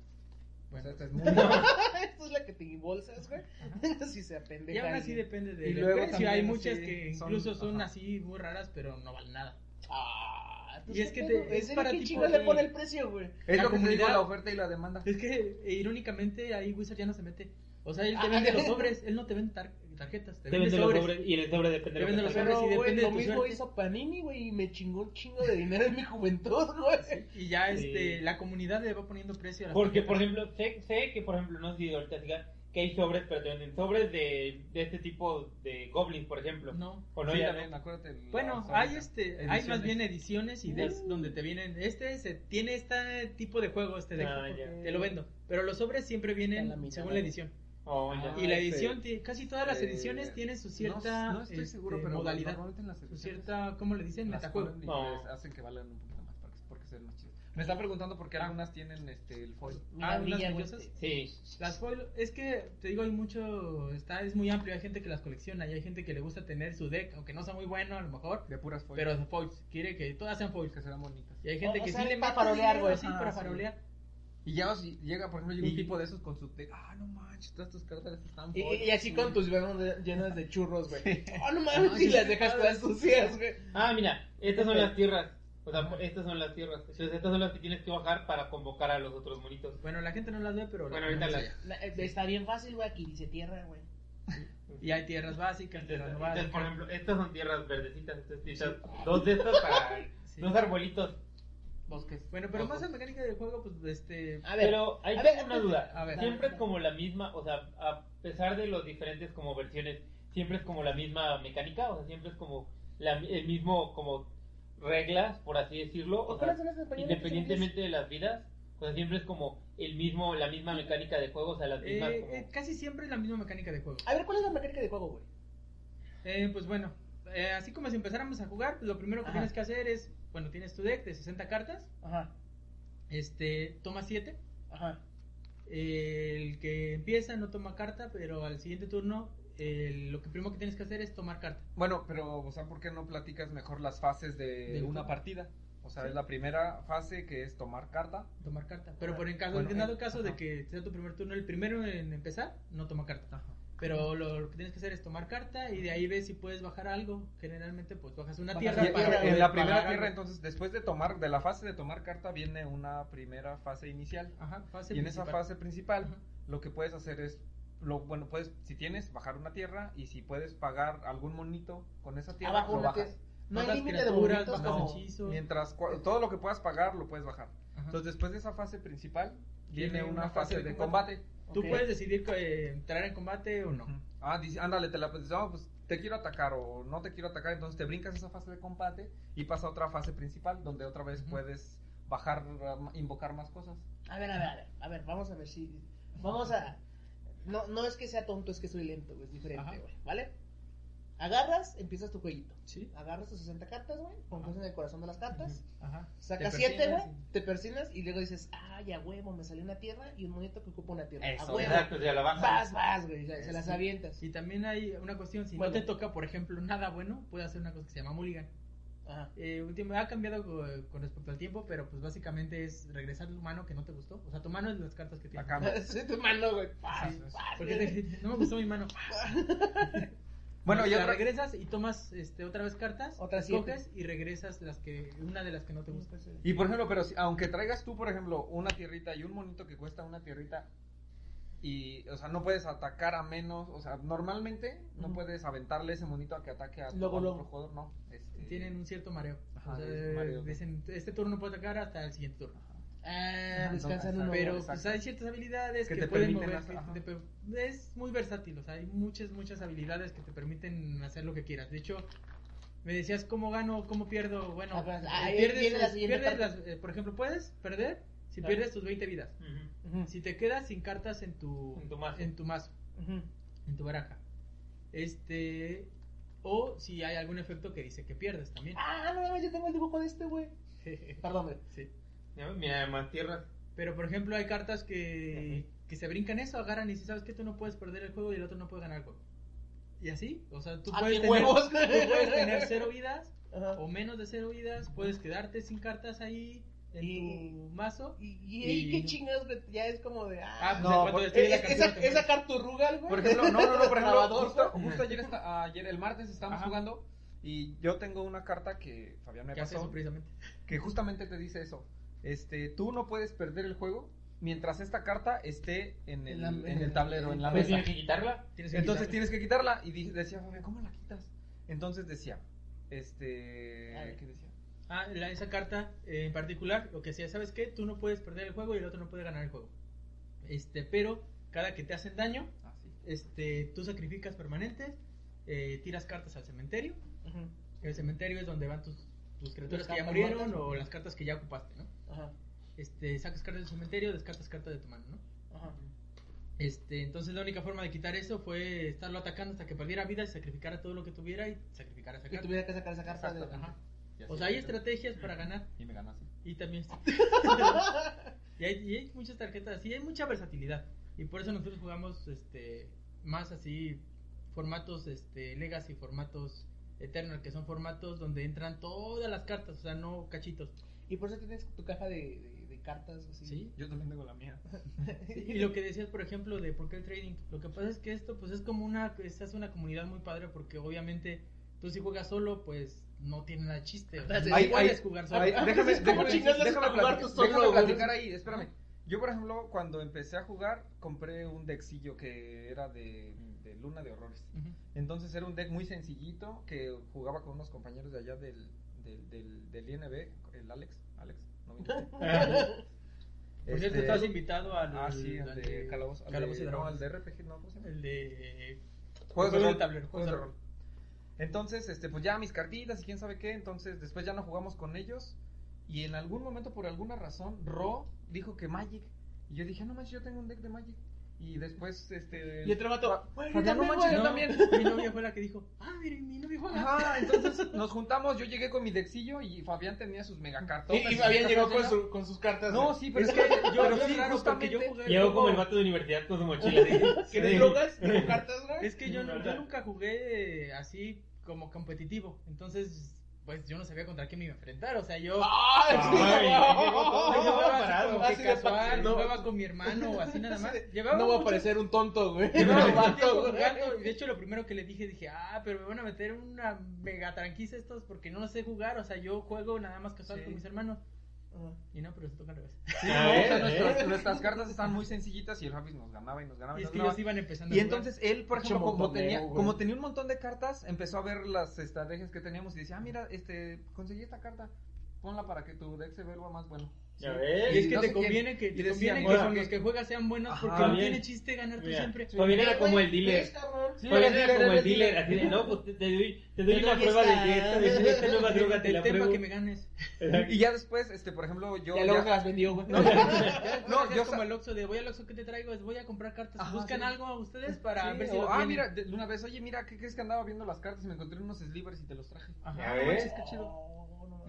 Bueno, o sea, esta es muy... Esta es la que te embolsas, güey. si se apendeja. y aún así alguien. depende Y del luego precio. también Hay muchas que son- incluso son ajá. así muy raras, pero no valen nada. Ah, Y es ¿qué que te- ¿En es para ¿Quién tipo chingas le de- pone el precio, güey? Es La lo que te digo, comunidad- la oferta y la demanda. Es que eh, irónicamente ahí Wizard ya no se mete. O sea, él te Ah, vende los sobres, él no te vende tar- tarjetas. Te, Te vende los sobres. y el sobre depende Te de lo venden que los sobres y depende lo de tu mismo suerte. hizo Panini, güey, y me chingó un chingo de dinero en mi juventud, güey. Y ya Sí. este, la comunidad le va poniendo precio a las Porque, por tarjetas. ejemplo, sé, sé que, por ejemplo, no sé si ahorita sigan, que hay sobres, pero te venden sobres de, de este tipo de goblins, por ejemplo. No. O no, Sí, ya también, no. acuérdate. Bueno, hay este, hay más Ediciones. bien ediciones y decks donde te vienen, este se tiene este tipo de juego, este deck, Ah, ya. te lo vendo. Pero los sobres siempre vienen la mitad, según la edición. Oh, ya. Ah, y la este, edición, ti- casi todas las eh, ediciones tienen su no- cierta no, estoy seguro, este, pero modalidad, normalmente en las su cierta, ¿cómo le dicen? las Metajuego. y No. hacen que valgan un poquito más porque sean más chidas. Me están preguntando por qué algunas tienen este el foil. Ah, güey. brillosas. Sí. Las foil, es que te digo, hay mucho, está, es muy amplio, hay gente que las colecciona y hay gente que le gusta tener su deck, aunque no sea muy bueno a lo mejor, De puras foil. pero de foils, quiere que todas sean foils. que serán bonitas. Y hay gente O- o que sea, sí le para farolear, güey. sí, para sí. Y ya si llega, por ejemplo, llega Y- un tipo de esos con su deck. Ah, no manches, todas tus cartas están Y, y así con tus manos llenas de churros, güey. Oh, no y sí, las dejas todas sucias, güey. Ah, mira, estas son Ok. las tierras. O sea, estas son las tierras. Entonces, estas son las que tienes que bajar para convocar a los otros monitos. Bueno, la gente no las ve, pero... Bueno, ahorita las-. La- Está bien fácil, güey, aquí dice tierra, güey. Y hay tierras básicas, tierras Entonces, por básicas. ejemplo, estas son tierras verdecitas. Entonces, dos de estas para Sí. dos arbolitos. Bosques. Bueno, pero Bosques. más en mecánica del juego, pues, este... A ver, Pero hay a ver, tengo una duda. a ver. siempre es como la misma, o sea, a pesar de los diferentes como versiones, siempre es como la misma mecánica, o sea, siempre es como la- el mismo como reglas, por así decirlo, o sea, ¿Cuáles son las compañías independientemente de las vidas, o sea, siempre es como el mismo, la misma mecánica de juego, o sea, las mismas eh, como- eh, casi siempre es la misma mecánica de juego. A ver, ¿cuál es la mecánica de juego, güey? Eh, pues bueno, eh, así como si empezáramos a jugar, pues lo primero que Ajá. tienes que hacer es, bueno, tienes tu deck de 60 cartas, Ajá, este, toma 7, ajá. el que empieza no toma carta, pero al siguiente turno el- lo que primero que tienes que hacer es tomar carta. Bueno, pero, o sea, ¿por qué no platicas mejor las fases de una partida? O sea, Sí. es la primera fase que es tomar carta. Tomar carta. Pero por en caso, Bueno, en dado eh, caso de que sea tu primer turno, el primero en empezar, no toma carta. Pero lo, lo que tienes que hacer es tomar carta y de ahí ves si puedes bajar algo. Generalmente, pues bajas una tierra Y- para en la primera tierra, algo. entonces, después de tomar, de la fase de tomar carta, viene una primera fase inicial. Ajá, fase y en esa fase principal, Ajá. lo que puedes hacer es, lo bueno, puedes, si tienes, bajar una tierra y si puedes pagar algún monito con esa tierra, Abajo lo bajas. No hay límite de bajas como... hechizos. Mientras todo lo que puedas pagar, lo puedes bajar. Ajá. Entonces, después de esa fase principal, Viene viene una, una fase, fase de de combate. Tú puedes decidir que, entrar en combate o no. Ah, dice, ándale, te la pues, no, pues te quiero atacar o no te quiero atacar, entonces te brincas esa fase de combate y pasa a otra fase principal donde otra vez puedes bajar, um, invocar más cosas. A ver, a ver, a ver, a ver, vamos a ver si... Vamos a... No, no es que sea tonto, es que soy lento, es diferente, güey, ¿vale? Agarras, empiezas tu jueguito. Sí. Agarras tus 60 cartas, güey, pones en el corazón de las cartas, Ajá. sacas Te 7, persinas güey, te persinas y luego dices, ah, ya huevo, me salió una tierra y un monito que ocupa una tierra. Eso, a huevo. Exacto, ya la bajas. Vas, vas, güey, se las Sí. avientas. Y también hay una cuestión, si Bueno. no te toca, por ejemplo, nada bueno, puedes hacer una cosa que se llama mulligan. Ajá. Eh, último- ha cambiado co- con, respecto al tiempo, pero pues básicamente es regresar tu mano que no te gustó. O sea, tu mano es las cartas que La tienes. cama. Soy tu mano, güey. Paz, Sí, paz, Porque te- no me gustó mi mano. Bueno, No, y la otra- regresas y tomas este, otra vez cartas, Otras escoges y regresas las que una de las que no te gusta. Y por ejemplo, pero si- aunque traigas tú, por ejemplo, una tierrita y un monito que cuesta una tierrita y, o sea, no puedes atacar a menos, o sea, normalmente no puedes aventarle ese monito a que ataque a, Luego, a luego. otro jugador, no. Este, Tienen un cierto mareo. Ajá, o sea, es mareo. dicen, este turno puede atacar hasta el siguiente turno. Ah, descansan no, uno. Pero exacto. pues hay ciertas habilidades Que que, te pueden permiten mover. hacer- que ajá. te pe- es muy versátil, o sea, hay muchas, muchas habilidades que te permiten hacer lo que quieras. De hecho, me decías cómo gano, cómo pierdo. Bueno, Ah, pues, ahí pierdes, viene la siguiente pierdes las- eh, por ejemplo, puedes perder si Claro. pierdes tus 20 vidas. Si te quedas sin cartas en tu, En tu mazo. en tu mazo, ujú. en tu baraja. Este. O si hay algún efecto que dice que pierdes también. Ah, no mames, yo tengo el dibujo de este, güey. Perdón, güey. sí. Mira, más tierras. Pero por ejemplo, hay cartas que, que se brincan eso, agarran y si sabes que tú no puedes perder el juego y el otro no puede ganar el juego. Y así, o sea, tú Ah, puedes, tener, huevos. tú puedes tener cero vidas Ajá. o menos de cero vidas, puedes quedarte sin cartas ahí en Y- tu mazo. Y, y, qué chingados, güey, ya es como de. Ah, Ah, pues no, cuando por- destruyes la es, captura esa, esa carturrugal, güey. Por ejemplo, no, no, no, por ejemplo, justo, justo ayer, esta- ayer, el martes estábamos Ajá. jugando y yo tengo una carta que Fabián me pasó, eso precisamente. que justamente te dice eso. Este, tú no puedes perder el juego mientras esta carta esté en el, En la- en en el el- tablero, en la Pues mesa. tienes que quitarla. Tienes que Entonces tienes que quitarla. Y decía, Fabián, ¿cómo la quitas? Entonces decía, este. ¿Qué decía? Ah, la- esa carta eh, en particular, lo que decía, ¿sabes qué? Tú no puedes perder el juego y el otro no puede ganar el juego. Este, pero cada que te hacen daño, Ah, sí. este, tú sacrificas permanentes, eh, tiras cartas al cementerio. El cementerio es donde van tus, tus criaturas que ya murieron muertas. o las cartas que ya ocupaste, ¿no? Ajá. Este, sacas cartas del cementerio, descartas cartas de tu mano, ¿no? Ajá. Este, entonces la única forma de quitar eso fue estarlo atacando hasta que perdiera vida y sacrificara todo lo que tuviera y sacrificara esa Que carta. tuviera que sacar esa carta de. Ajá. Y así O sea, hay estrategias para ganar Y me ganaste. y también y, hay, y hay muchas tarjetas y hay mucha versatilidad y por eso nosotros jugamos este más así formatos este Legacy, formatos Eternal, que son formatos donde entran todas las cartas, o sea, no cachitos. Y por eso tienes tu caja de, de, de cartas así. ¿Sí? Yo también tengo la mía. Y lo que decías, por ejemplo, de por qué el trading, lo que pasa es que esto pues es como una, esta es una comunidad muy padre porque obviamente tú si juegas solo pues no tiene nada chiste. O sea, puedes jugar solo. Déjame, déjame, déjame a jugar tú solo, déjame platicar ahí, espérame. Yo, por ejemplo, cuando empecé a jugar, compré un deckcillo que era de, Luna de Horrores. Entonces era un deck muy sencillito que jugaba con unos compañeros de allá del, del, del, del INB, el Alex. Alex, ¿no viniste? Por cierto, Este, estás invitado al, Ah, sí, al al de Calabozo. al Calabozos de- y no, al de RPG, ¿no? ¿Cómo se llama? El de Juegos de Juegos de rol. tablero, Juegos de rol. Entonces, este, pues ya mis cartitas y quién sabe qué. Entonces, después ya no jugamos con ellos. Y en algún momento, por alguna razón, Ro dijo que Magic. Y yo dije, no manches, yo tengo un deck de Magic. Y después, este. Y otro vato. "Güey, yo Fabián, no también, manches, güey". yo No, también. Mi novia fue la que dijo, ah, miren, mi novia juega. Ajá, entonces nos juntamos, yo llegué con mi deckcillo y Fabián tenía sus megacartones. Y, y Fabián llegó con, su, con sus cartas. No, sí, pero es que yo, Pero sí, raro, justamente yo jugué Llegó como el vato de universidad con su mochila. ¿Quieres Sí. drogas? ¿Tengo cartas, güey? Es que yo, no- yo nunca jugué así como competitivo. Entonces, pues yo no sabía contra quién me iba a enfrentar. O sea, yo. ¡Ay, sí, Ay, no! yo parado, así casual, no. jugaba con mi hermano o así nada más. Llevaba No voy a mucho- parecer un tonto, güey. Llevaba No, jugando, y De hecho, lo primero que le dije, dije, ah, pero me van a meter una mega tranquiza estos porque no lo sé jugar. O sea, yo juego nada más casual Sí. con mis hermanos. Ajá. Y no, pero se toca al revés. Sí, A no, ver, o sea, a nuestras, cartas están muy sencillitas y el Javis nos ganaba y nos ganaba. Y Y, es nos que ganaba. ellos iban empezando Y a entonces él, por ejemplo, como tenía, güey. como tenía un montón de cartas, empezó a ver las estrategias que teníamos y decía, ah, mira, este, conseguí esta carta, ponla para que tu deck se vuelva más bueno. Ya Sí. ves. Y es que no te conviene que, te decían, conviene que con los que juegas sean buenos Ajá. porque no Bien. tiene chiste ganar tú Mira, siempre. Fabián era como el dealer. Sí, Fabián era como el dealer, así de, no, pues te, doy, te doy una prueba de está. que esta, de esta nueva droga te la pruebo. que me ganes. Y ya después, este, por ejemplo, yo... Ya luego ya- se las vendió, güey. No, No, no, yo como el Oxxo de voy al Oxxo que te traigo, es voy a comprar cartas. Ajá, Buscan sí. algo a ustedes para Sí, ver si o, lo ah, tienen. mira, de, de una vez, oye, mira, ¿qué crees que andaba viendo las cartas y me encontré unos slivers y te los traje? Ajá. Ya ves. manches, qué chido.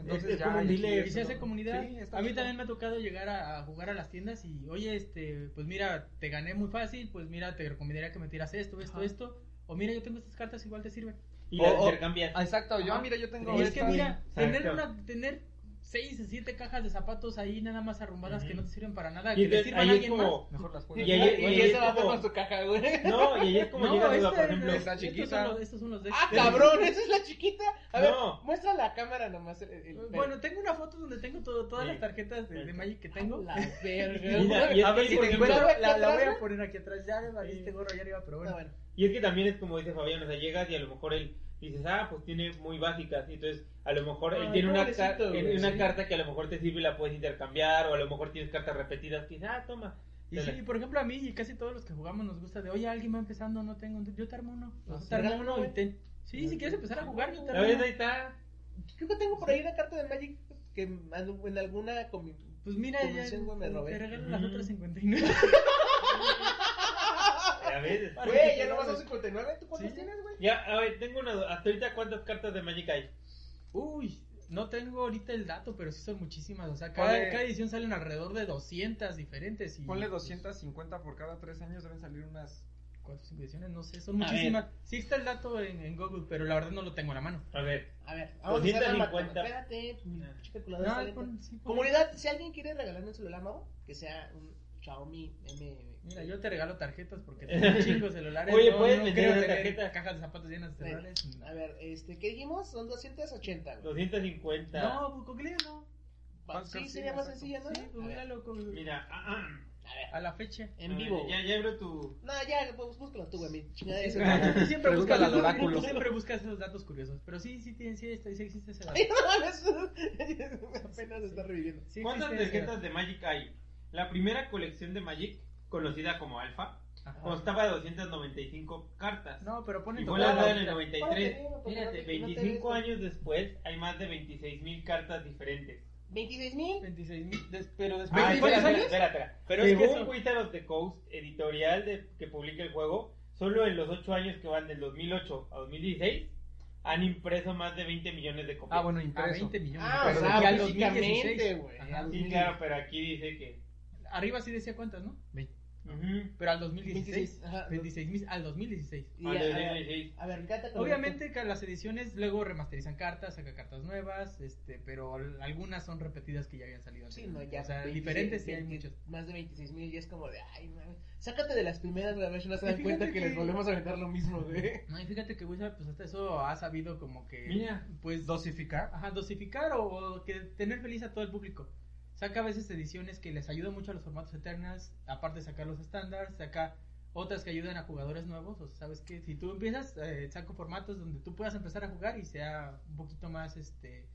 Entonces Es ya, como un y- dealer. Y se hace comunidad. Sí, a mí también me ha tocado llegar a, a jugar a las tiendas y, oye, este, pues mira, te gané muy fácil, pues mira, te recomendaría que me tiras esto, esto, Ajá. esto. O mira, yo tengo estas cartas, igual te sirven. Y las O- intercambias. Ah, Exacto, yo, ah, mira, yo tengo... Y es que mira, tener una, tener seis o siete cajas de zapatos ahí nada más arrumbadas Ujú. que no te sirven para nada, Y que le sirvan a alguien más. como... Mejor las Y, juego. Y ahí- y, y ahí ese es va como- con su caja, güey. No, y ahí es como No, llega duda, esta por es- ejemplo. Está estos chiquita. son los- Estos son los decks. Ah, cabrón, esa es la chiquita. A ver, No. muestra la cámara nomás. el- el- Bueno, tengo una foto donde tengo todo- todas Sí. las tarjetas de, de Magic que tengo. La verga. Mira, y es a que, ver si te encuentro, la, la voy a poner aquí atrás. Ya me valiste gorro, ya iba, pero bueno. Y es que también es como dice Fabián, o sea, llegas y a lo mejor él dices, ah, pues tiene muy básicas. Y entonces, a lo mejor él Ay, tiene una, car- una sí. carta que a lo mejor te sirve y la puedes intercambiar. O a lo mejor tienes cartas repetidas que dices, ah, toma. Y Te sí, por ejemplo, a mí y casi todos los que jugamos nos gusta de, oye, alguien va empezando, no tengo, yo te armo uno. No, sí, te armo uno y ten. Sí, si quieres empezar a jugar, yo te A armo ver, uno. ahí está. Creo que tengo por ahí una carta de Magic que en en alguna Pues mira, ya me robé. te regalo las otras 59. A ver, Güey, ya te no vas a ganes. 59. ¿Tú cuántas Sí. tienes, güey? ya, a ver, tengo una duda. Hasta ahorita, ¿cuántas cartas de Magic hay? Uy, no tengo ahorita el dato, pero sí son muchísimas. O sea, cada, Ponle- cada edición salen alrededor de 200 diferentes. Y, Ponle pues, 250 por cada tres años, deben salir unas... cuatro, cinco ediciones, no sé, son A muchísimas. Sí está el dato en, en Google, pero la verdad no lo tengo a la mano. A ver. A ver, vamos a hacer la 250. matemática. Espérate, mi Ah. pinche calculadora No, está lenta. Comunidad, si alguien quiere regalarme un celular nuevo, que sea un Xiaomi M. Mira, yo te regalo tarjetas porque tengo chingo celulares. Oye, no, ¿puedes no vender una tarjeta? cajas de zapatos llenas de celulares. A ver, este, ¿qué dijimos? Son 280, güey. 250. No, pues googlea, no. Va, ¿Cuántas Sí, sería más sencilla, ¿no? Sí, ver, googlalo. con- Mira, ah, ah. A ver, A la fecha. en vivo. Ya, ya abro tu. No, ya, pues búscalo tú, güey. Mi chingada tú siempre buscas al esos- oráculo. tú siempre buscas esos datos curiosos. Pero sí, sí, tiene- sí, está- sí existe ese dato. Ay, no mames. Apenas está reviviendo. Sí ¿Cuántas tarjetas de Magic hay? La primera colección de Magic, conocida como Alpha. Ajá. constaba de 295 cartas. No, pero pon y en fue total. lanzada en el ahorita. 93. Ponte, porque Fíjate, no te- no te 25 ves. años después hay más de 26.000 cartas diferentes. 26 mil. 26 mil. des- Pero después Ah, de espera, 10 espera, espera, espera. Pero es que Según eso- Wizard of the Coast, editorial de, que publica el juego, solo en los 8 años que van del 2008 a 2016 han impreso más de 20 millones de copias. Ah, bueno, A impreso. 20 millones. Ah, Pero o sea, aquí al físicamente, 2016. güey. Ajá. al Sí, 2000. claro, pero aquí dice que. Arriba sí decía cuántas, ¿no? Ujú. Pero al 2016. 26, ajá. 26 mil al 2016. Y Ah, a, de a ver, 2016. a ver, con Obviamente que las ediciones luego remasterizan cartas, saca cartas nuevas, este, pero al- algunas son repetidas que ya habían salido. Sí, no, ya. O sea, 26, diferentes sí hay 20, muchas. Más de 26 mil y es como de, ay, mames. Sácate de las primeras, no se Y dan cuenta que, que- les volvemos a aventar lo mismo, güey. No, y fíjate que Wizard, pues hasta eso ha sabido como que. Mira, pues. Dosificar. Ajá, dosificar o, o que tener feliz a todo el público. Saca a veces ediciones que les ayudan mucho a los formatos Eternals, aparte de sacar los estándares, saca otras que ayudan a jugadores nuevos, o sea, sabes que si tú empiezas, eh, saco formatos donde tú puedas empezar a jugar y sea un poquito más, este,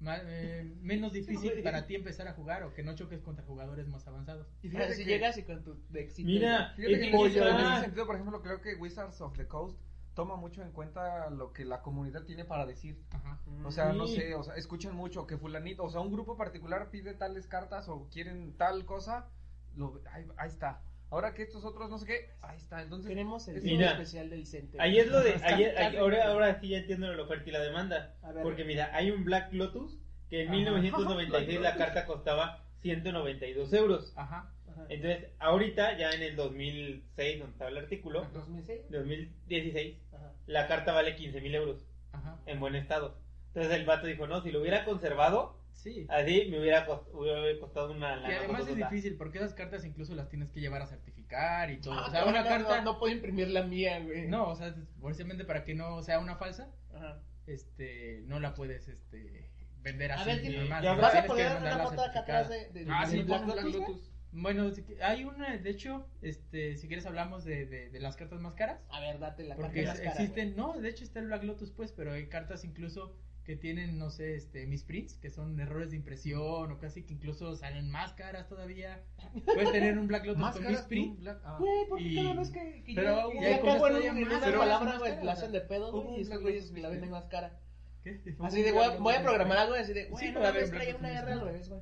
más, eh, menos difícil para ti empezar a jugar o que no choques contra jugadores más avanzados. Y fíjate si que- llegas y con tu de éxito. Mira, Fíjate es que que en, ese sentido, por ejemplo, creo que Wizards of the Coast toma mucho en cuenta lo que la comunidad tiene para decir. Ajá. O sea, no sé, o sea, escuchan mucho que fulanito, o sea, un grupo particular pide tales cartas o quieren tal cosa, lo, ahí, ahí está. Ahora que estos otros no sé qué, ahí está. Entonces, Queremos el Mira, especial del Vicente. Ahí es lo de. ahí es- Casi, ahí- ahora, ahora sí ya entiendo la oferta y la demanda. A ver. Porque mira, hay un Black Lotus que en Ajá. 1996 la carta costaba 192 euros. Ajá. Entonces, ahorita, ya en el 2006, donde estaba el artículo, 2006. 2016, Ajá. La carta vale 15 mil euros Ajá. en buen estado. Entonces el vato dijo, no, si lo hubiera conservado, Sí. así me hubiera, cost- hubiera costado una Y además es difícil porque esas cartas incluso las tienes que llevar a certificar y todo. Ah, o sea, no, una no, carta. No, no puedo imprimir la mía, güey. No, o sea, precisamente para que no sea una falsa, Ajá. este, no la puedes, este, vender A así ver, tiene- normal. ¿Vas a poner una foto acá atrás de, de, Ah, de sí, Black? Lotus. Bueno, si que- hay una, de hecho, este, si quieres hablamos de, de, de las cartas más caras. A ver, date la Porque carta más cara, existen, no, de hecho está el Black Lotus, pues, pero hay cartas incluso que tienen, no sé, este, misprints, que son errores de impresión o casi que incluso salen más caras todavía. Puedes tener un Black Lotus más con misprint. Black- ah. Güey, porque Y- cada vez que, que Pero yo, ya una pero palabra, güey, la hacen de pedo, güey, y esos güeyes la venden más cara. ¿Qué? Así de, voy a, voy a programar algo así de, güey, no trae una R al revés, güey.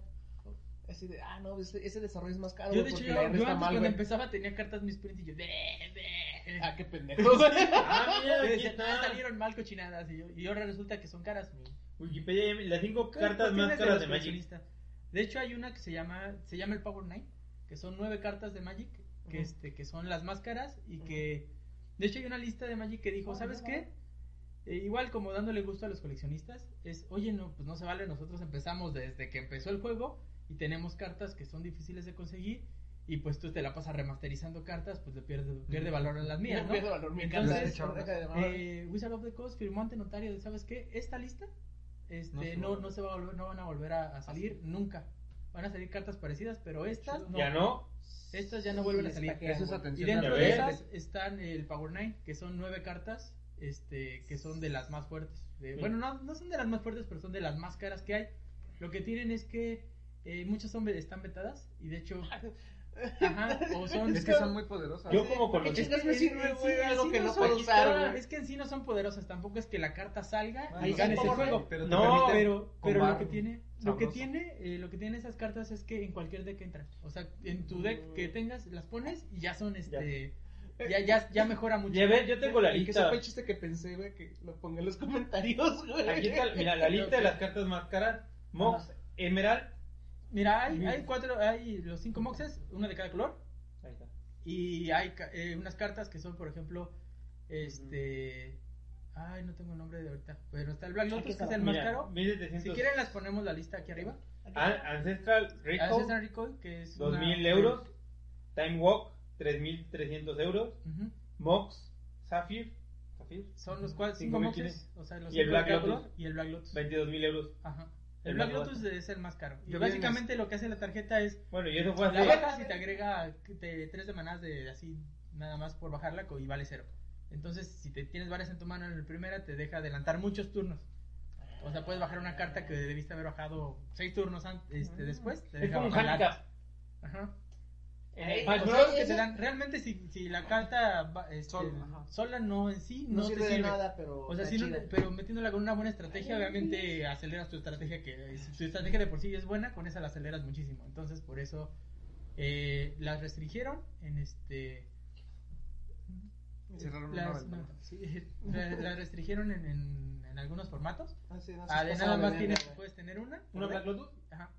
Así de, ah, no, ese, ese desarrollo es más caro, Yo, de hecho, yo, antes mal, cuando empezaba tenía cartas misprint y yo, de, de. Ah, qué pendejo. Ah, mira, Yo aquí decía, "No, está. salieron mal cochinadas y, yo, y ahora resulta que son caras. Wikipedia, las cinco ¿Qué cartas más caras los de Magic. De hecho, hay una que se llama, se llama el Power Nine, que son nueve cartas de Magic, que, este, que son las más caras y que, de hecho, hay una lista de Magic que dijo, Ah, ¿sabes no, qué? Eh, igual como dándole gusto a los coleccionistas, es, oye, no, pues no se vale, nosotros empezamos desde que empezó el juego y tenemos cartas que son difíciles de conseguir y pues tú te la pasas remasterizando cartas, pues le pierde, pierde valor a las mías, No ¿no? pierde valor, me Entonces. Eh, Wizard of the Coast firmó ante notario de, ¿sabes qué? Esta lista No este, se no, va a no, se va a volver, no van a volver a, a salir nunca. Van a salir cartas parecidas, pero estas no. Ya no. Estas ya no vuelven a salir. Eso es güey. Y atención. dentro de esas están el Power Nine, que son nueve cartas, este, que son de las más fuertes. De- Sí. Bueno, no, no son de las más fuertes, pero son de las más caras que hay. Lo que tienen es que eh, muchas son, están vetadas y de hecho, ajá, o son Es que son muy poderosas. Yo como ¿Por qué conocí. chingas me en- sirve, en güey? sí- Algo sí que no son- puedo usar, güey. Es que en sí no son poderosas, tampoco es que la carta salga Bueno, y ganes el Power juego. Pero No, pero, pero lo que tiene, lo que sabroso. tiene, eh, lo que tiene esas cartas es que en cualquier deck entran. O sea, en tu deck que tengas, las pones y ya son este, ya, ya, ya mejora mucho. Ya ves, yo tengo la Y que lista. fue el chiste que pensé, güey, que lo ponga en los comentarios, güey. Aquí está, mira, la lista de las cartas más caras. Mox, Ajá. Emerald. Mira, hay, hay cuatro, hay los cinco moxes, una de cada color, Ahí está. y hay ca- eh, unas cartas que son, por ejemplo, este, ay, no tengo el nombre de ahorita, pero está el Black Lotus que es el más Mira, caro. 1700. Si quieren las ponemos la lista aquí arriba. An- Ancestral Recall, Ancestral Recoil, que es 2000 una- euros. Time Walk, 3300 euros. Ujú. Mox, Sapphire, Sapphire Son los cuales Cinco moxes, o sea, los Y el Black Lotus. y el Black Lotus. 22 mil euros. Ajá. El Black Lotus es el más caro. Y Yo básicamente lo que hace la tarjeta es Bueno, y eso fue la bajas y te agrega te- tres de manás de así nada más por bajarla y vale cero. Entonces, si te tienes varias en tu mano en el primera, te deja adelantar muchos turnos. O sea, puedes bajar una carta que debiste haber bajado seis turnos an- este, después. Te Es deja como un handicap. antes. Ajá. En Smash Bros. que te dan, realmente si, si la carta va- este, Sol, ajá. sola no en sí No, no, sirve te de sirve. nada, pero. O sea, si no- pero metiéndola con una buena estrategia, obviamente aceleras tu estrategia, que si tu estrategia de por sí es buena, con esa la aceleras muchísimo. Entonces, por eso eh, las restringieron en este... Cerraron una Las, ventana. no, sí, la- las restringieron en, en, en algunos formatos. Ah, sí, no, Ah, de nada más tienes, güey. puedes tener una. ¿Una. Black Lotus? Ajá.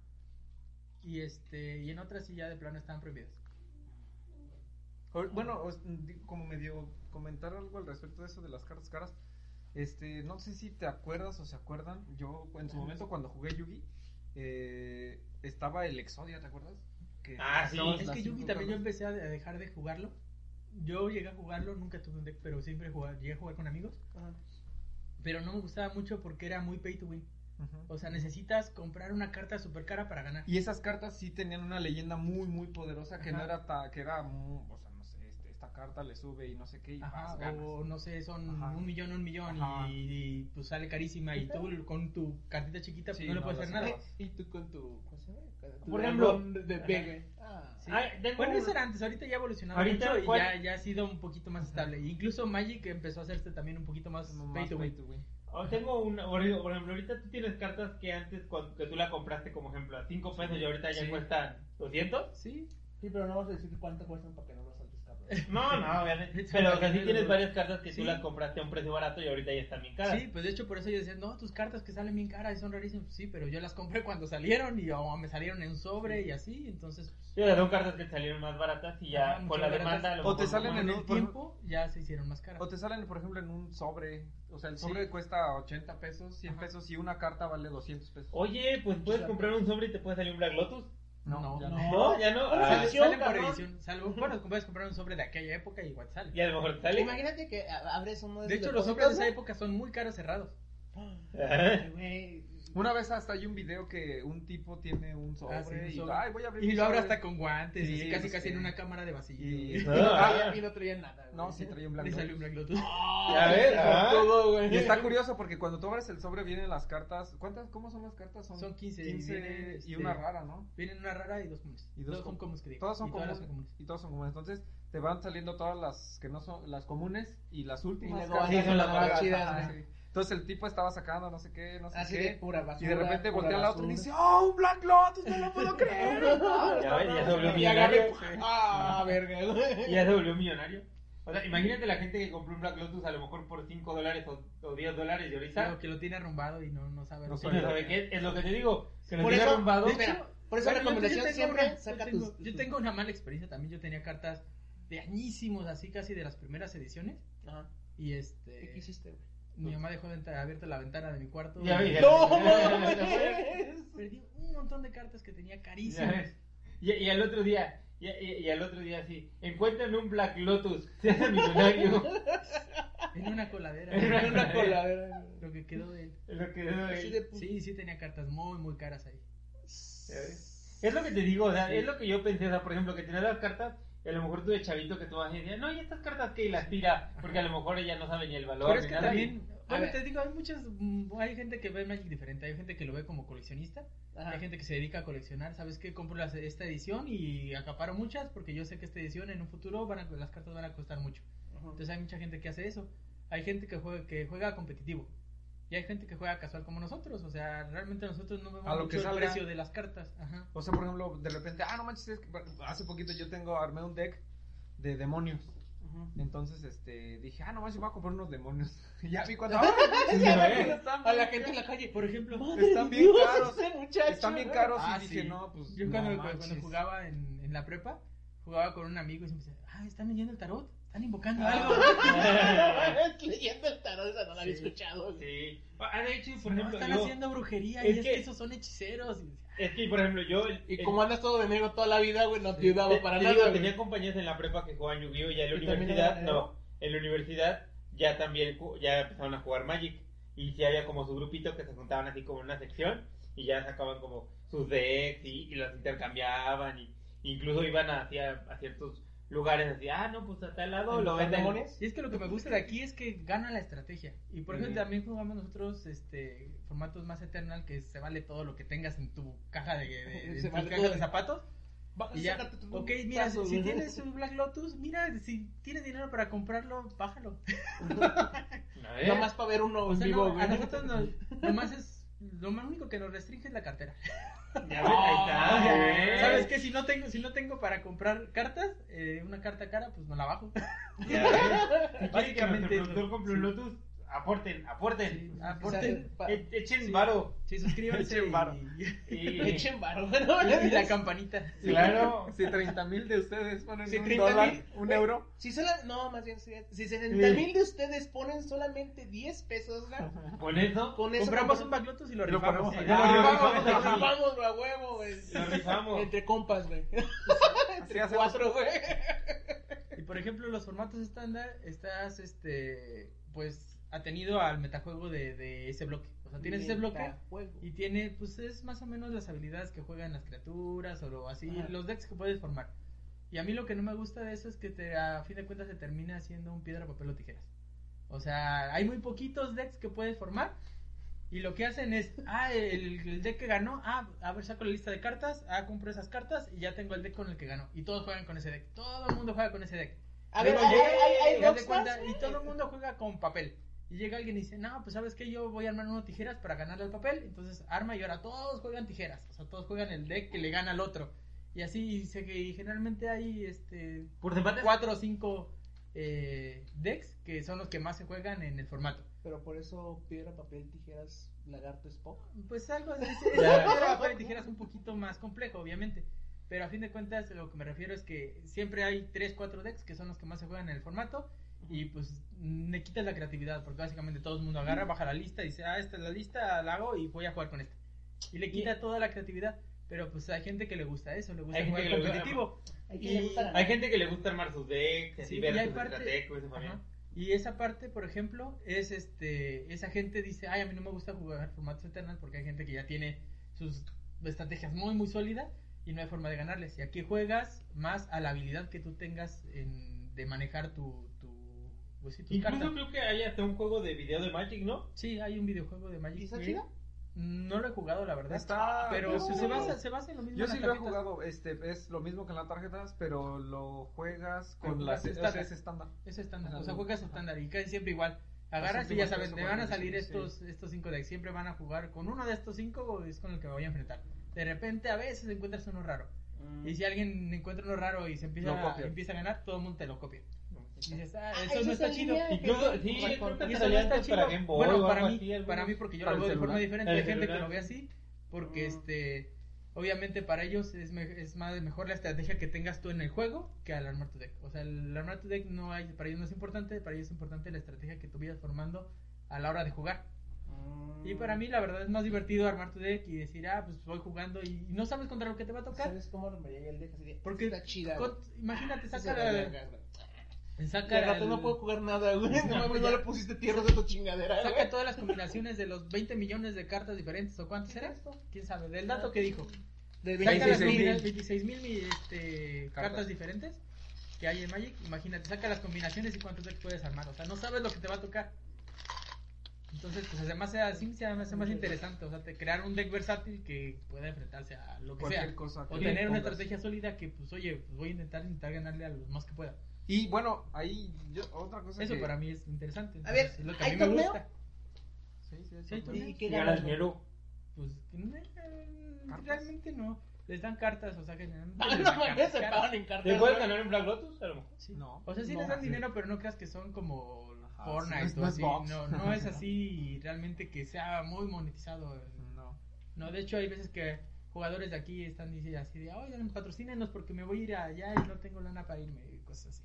Y este y en otras sí ya de plano estaban prohibidas. Bueno, como medio comentar algo al respecto de eso de las cartas caras. Este, no sé si te acuerdas o se acuerdan. Yo en su momento cuando jugué Yugi eh, estaba el Exodia, ¿te acuerdas? Que Ah, sí. Es que Yugi también yo empecé a de- a dejar de jugarlo. Yo llegué a jugarlo, nunca tuve un deck, pero siempre jugaba- llegué a jugar con amigos. Ajá. Pero no me gustaba mucho porque era muy pay to win. O sea, necesitas comprar una carta super cara para ganar. Y esas cartas sí tenían una leyenda muy muy poderosa que Ajá. no era ta- que era mu- o sea, no sé, este, esta carta le sube y no sé qué y Ajá, ganas. o no sé, son Ajá. un millón, un millón y, y, pues sale carísima y tú con tu cartita chiquita pues Sí, no le puedes hacer nada. Y tú con tu. ¿Cómo se llama? Tu Por ejemplo- de. Vega. Ah. Sí. Bueno, un- eso era antes, ahorita ya ha evolucionado Ahorita, mucho y ya, ya ha sido un poquito más estable. Incluso Magic empezó a hacerse también un poquito más Más pay to pay win. to win. Oh, tengo una, por ejemplo, ahorita tú tienes cartas que antes cuando, que tú la compraste como ejemplo a 5 pesos y ahorita ya Sí. cuestan 200. Sí, Sí, pero no vamos a decir cuánto cuestan para que no. No, no, obviamente. Pero que sí tienes varias cartas que Sí. tú las compraste a un precio barato y ahorita ya están bien caras. sí, pues de hecho por eso yo decía, no, tus cartas que salen bien caras y son rarísimas. Sí, pero yo las compré cuando salieron y o me salieron en un sobre y así, entonces... pues, Sí, son cartas que salieron más baratas y ya Ajá, con la demanda lo O te salen en el un- tiempo ya se hicieron más caras. O te salen, por ejemplo, en un sobre. O sea, el Sí. sobre cuesta 80 pesos, 100 Ajá. pesos y una carta vale 200 pesos. Oye, pues puedes comprar un sobre y te puede salir un Black Lotus. No, ya no. No, ya no. Ah, Sale- por edición, salvo, bueno, puedes comprar un sobre de aquella época y igual sale. y a lo mejor sale. Imagínate que abres uno de De hecho, los sobres de esa época son muy caros cerrados. Ay, güey. Una vez hasta hay un video que un tipo tiene un sobre, Ah, sí, un y sobre. ay, voy a abrir Y mi lo abre sobre". hasta con guantes, Sí, y así casi casi sí. en una cámara de vacío. Y- Ah, y no traía nada. güey. No, sí traía un Le blanco. salió un ah. Todo, güey. Y está curioso porque cuando tú abres el sobre vienen las cartas. ¿Cuántas? ¿Cómo son las cartas? Son 15, 15 vienen, y este, una rara, ¿no? Vienen una rara y dos comunes. Y dos dos son com- comunes que digo. Todas son y todas comunes, son comunes. Y todas son comunes. Entonces te van saliendo todas las que no son las comunes y las últimas. Y luego cartas sí, son las más chidas. Entonces el tipo estaba sacando no sé qué, no sé Así qué. de pura basura. y de repente voltea al otro y dice, ¡Oh, un Black Lotus! ¡No lo puedo creer! Ya ya se volvió millonario. Ah, verga, ya se volvió millonario. O sea, imagínate la gente que compró un Black Lotus a lo mejor por 5 dólares o, o 10 dólares y ahorita Claro, que lo tiene arrumbado y no, no sabe. No sí, lo no que- sabe qué. Es lo que te digo. Que lo Por tiene eso- arrumbado. hecho, por Bueno, yo- recomendación yo tengo siempre una- saca yo tengo, tus. yo tengo una mala experiencia también. Yo tenía cartas de añísimos, así casi de las primeras ediciones. Ajá. Y este. ¿Qué hiciste, güey? Mi mamá dejó abierta la ventana de mi cuarto. Ya. ¡No, mames! Perdí un montón de cartas que tenía carísimas. Y, y al otro día, y, y- y al otro día sí, encuentran un Black Lotus, seas millonario. En una coladera. En Era una coladera. Lo que quedó de él. Lo que de pu- Sí, sí tenía cartas muy, muy caras ahí. Es lo que te digo, o sea, es lo que yo pensé, o sea, por ejemplo, que tenías las cartas a lo mejor tú de chavito que tú vas y decías, no, y estas cartas que y las tira, porque a lo mejor ella no sabe ni el valor. Pero es que nada, también, bueno, te digo, hay muchas, mm, hay gente que ve Magic diferente, hay gente que lo ve como coleccionista, Ajá. hay gente que se dedica a coleccionar, ¿sabes qué? Compro las- esta edición y acaparo muchas porque yo sé que esta edición en un futuro van a- las cartas van a costar mucho. Ajá. Entonces hay mucha gente que hace eso. Hay gente que juega, que juega competitivo. Y hay gente que juega casual como nosotros. O sea, realmente nosotros no vemos A lo mucho que el precio de las cartas. Ajá. O sea, por ejemplo, de repente, ah, no manches, es que hace poquito yo tengo, armé un deck de demonios. Ajá. Entonces, este, dije, ah, no manches, voy a comprar unos demonios. Y ya vi cuando, ¡ah! A la gente en la calle. Por ejemplo, Están bien Dios, caros. muchacho, Están bien caros Ah, y dije, sí. no, pues, yo cuando, jugaba en, en la prepa, jugaba con un amigo y siempre decía, ah, están leyendo el tarot, están invocando Ah. algo. Leyendo el tarot, esa no la había Sí. escuchado. Sí. Ah, de hecho, por No, ejemplo, están yo- haciendo brujería es y es que- que esos son hechiceros. Es que, por ejemplo, yo... el- Y el- como andas todo de negro toda la vida, güey, no te Te- ayudaba para te nada. digo, tenía compañeros en la prepa que jugaban Yu-Gi-Oh! y en la ¿Y también universidad, no, en la universidad ya también ya empezaron a jugar Magic. y sí había como su grupito que se juntaban así como en una sección y ya sacaban como sus decks y, y los intercambiaban y incluso iban hacia a ciertos lugares así, ah, no, pues a tal lado ¿En lo los venden. Y es que lo que me gusta de aquí es que gana la estrategia. Y por ejemplo, también jugamos nosotros este formatos más Eternal que se vale todo lo que tengas en tu caja de, de- tu vale caja de zapatos. Va, Y ya, tu ok, mira, si, tienes un Black Lotus, mira, si tienes dinero para comprarlo, bájalo. A ver. Nomás para ver uno O en sea, vivo, no, a nosotros nos, nomás es, lo más único que nos restringe es la cartera. Ya ves, ahí está. Ah, ¿eh? ¿Sabes qué? Si no tengo, si no tengo para comprar cartas, eh, una carta cara, pues no la bajo. Ya ves. Si quieren que Básicamente nuestro productor compre un Lotus, aporten, aporten. Sí, aporten, Pa- E- Echen Sí. varo. sí, suscríbanse Echen varo. y, Y, Echen varo, y la campanita. claro. Si 30 mil de ustedes ponen Si un 30 dólar, mil, un güey, euro. Si sola, no, más bien, si, si 60 mil de ustedes ponen solamente 10 pesos, güey, Con eso, con eso Compramos compra- un Backlotus y lo rifamos. Sí, Lo lo rifamos, lo rifamos, a huevo, güey. lo rifamos. Entre compas, güey. Entre cuatro, güey. Y por ejemplo, los formatos estándar, estás, este, pues, atenido al metajuego de, de ese bloque. O sea, tienes ese bloque Metajuego. y tiene, pues, es más o menos las habilidades que juegan las criaturas o lo- así, Ajá. los decks que puedes formar. Y a mí lo que no me gusta de eso es que te, a fin de cuentas se termina haciendo un piedra, papel o tijeras. O sea, hay muy poquitos decks que puedes formar. Y lo que hacen es, ah, el, el deck que ganó, ah, a ver, saco la lista de cartas, ah, compro esas cartas y ya tengo el deck con el que ganó. Y todos juegan con ese deck. Todo el mundo juega con ese deck. A ver, hay, llega hay, hay y cuenta, todo el mundo juega con papel. Y llega alguien y dice, no, pues sabes que yo voy a armar unos tijeras para ganarle al papel. Entonces arma y ahora todos juegan tijeras. O sea, todos juegan el deck que le gana al otro. Y así se que y generalmente hay este Por cuatro o cinco eh, decks que son los que más se juegan en el formato. Pero por eso piedra, papel, tijeras, lagarto, Spock. Pues algo así. Es papel y tijeras un poquito más complejo, obviamente. Pero a fin de cuentas, lo que me refiero es que siempre hay 3, 4 decks que son los que más se juegan en el formato. Y pues me quitas la creatividad, porque básicamente todo el mundo agarra, baja la lista y dice, ah, esta es la lista, la hago y voy a jugar con esta. Y le quita toda la creatividad. Pero pues hay gente que le gusta eso, le gusta Hay gente jugar que le gusta- competitivo. Que le gusta. Hay gente que le gusta armar sus decks, Sí, ver y hay sus parte-. Y esa parte, por ejemplo, es este, esa gente dice, ay, a mí no me gusta jugar formatos Eternal porque hay gente que ya tiene sus estrategias muy, muy sólidas y no hay forma de ganarles. Y aquí juegas más a la habilidad que tú tengas en, de manejar tu, pues sí, tus Incluso cartas. creo que hay hasta un juego de video de Magic, ¿no? Sí, hay un videojuego de Magic. ¿Y está que chida? No lo he jugado, la verdad. Está- pero pues, sí se, basa, se basa en lo mismo. Yo en sí lo he tarjetas. jugado, este, es lo mismo que en las tarjetas, pero lo juegas Pero con las estándar. es estándar. Es estándar, o sea, juegas estándar y casi siempre igual. Agarras y siempre ya sabes, me van a salir sí, estos, estos cinco decks. Siempre van a jugar con uno de estos cinco, es con el que me voy a enfrentar. De repente, a veces encuentras uno raro. Mm. Y si alguien encuentra uno raro y se empieza, a, empieza a ganar, todo el mundo te lo copia. Y dices, ah, Ah, eso, eso no está chido. Incluso, sí, creo que eso no está chido. para bueno, para mí, para mí porque yo lo veo de forma diferente. Hay gente que lo ve así, porque este, obviamente para ellos es, me- es más mejor la estrategia que tengas tú en el juego que al armar tu deck. O sea, el armar tu deck no hay, para ellos no es importante, para ellos es importante la estrategia que tú vayas formando a la hora de jugar. Mm. Y para mí la verdad es más divertido armar tu deck y decir, ah, pues voy jugando y y no sabes contra lo que te va a tocar. ¿Sabes cómo el deck así de, Porque está chida, con- imagínate, saca, la-. Saca Y al rato el- no puedo jugar nada, güey. No, No, pues no ya. le pusiste tierras a tu chingadera, Saca güey. todas las combinaciones de los 20 millones de cartas diferentes o cuántas eran. ¿Quién sabe? Del dato que dijo. De Saca las 26,000. combina- 26 mil este, cartas. Cartas. diferentes que hay en Magic. Imagínate, saca las combinaciones y cuántos decks puedes armar. O sea, no sabes lo que te va a tocar. Entonces, pues además sea así, se hace más interesante. O sea, te crear un deck versátil que pueda enfrentarse a lo que Cualquier sea. cosa O tener una estrategia sólida que, pues, oye, pues voy a intentar, intentar ganarle a los más que pueda. Y bueno, ahí yo, otra cosa Eso que... para mí es interesante. A ver, es lo que ¿hay a mí me torneo? gusta. Sí, sí, Sí. ¿Y qué ganas, dinero. Pues eh, realmente no. Les dan cartas, o sea, generalmente. Ah, no mames, cartas se pagan en cartas. ¿Te puedes güey. ganar en Black Lotus? A lo mejor. Sí. No. O sea, sí No, les dan sí. dinero, pero no creas que son como Ajá, Fortnite sí, o no es así. box. No, no es así realmente que sea muy monetizado. No. No, de hecho hay veces que jugadores de aquí están diciendo así de, oigan, patrocínenos porque me voy a ir allá y no tengo lana para irme y cosas así.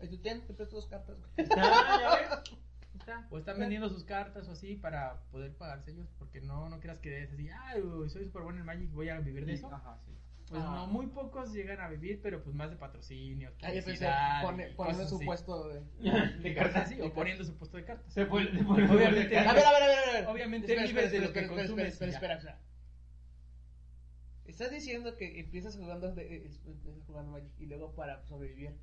Ay, tú ten, te presto dos cartas, güey. Está, ya ves. Está. O están vendiendo sus cartas o así para poder pagarse ellos porque no, no creas que es así, ay, uy, soy súper bueno en Magic, voy a vivir de eso. Ajá, sí. Pues Ah. no, muy pocos llegan a vivir, pero pues más de patrocinio. Ah, publicidad pone- poniendo su así. puesto de... De cartas. así, o poniendo su puesto de cartas. Se se Obviamente. A ver, a ver, a ver, a ver. Obviamente Espera, vives espera, de lo que consumes Espera, espera, espera, espera. Estás diciendo que empiezas jugando, de, eh, empiezas jugando Magic y luego para sobrevivir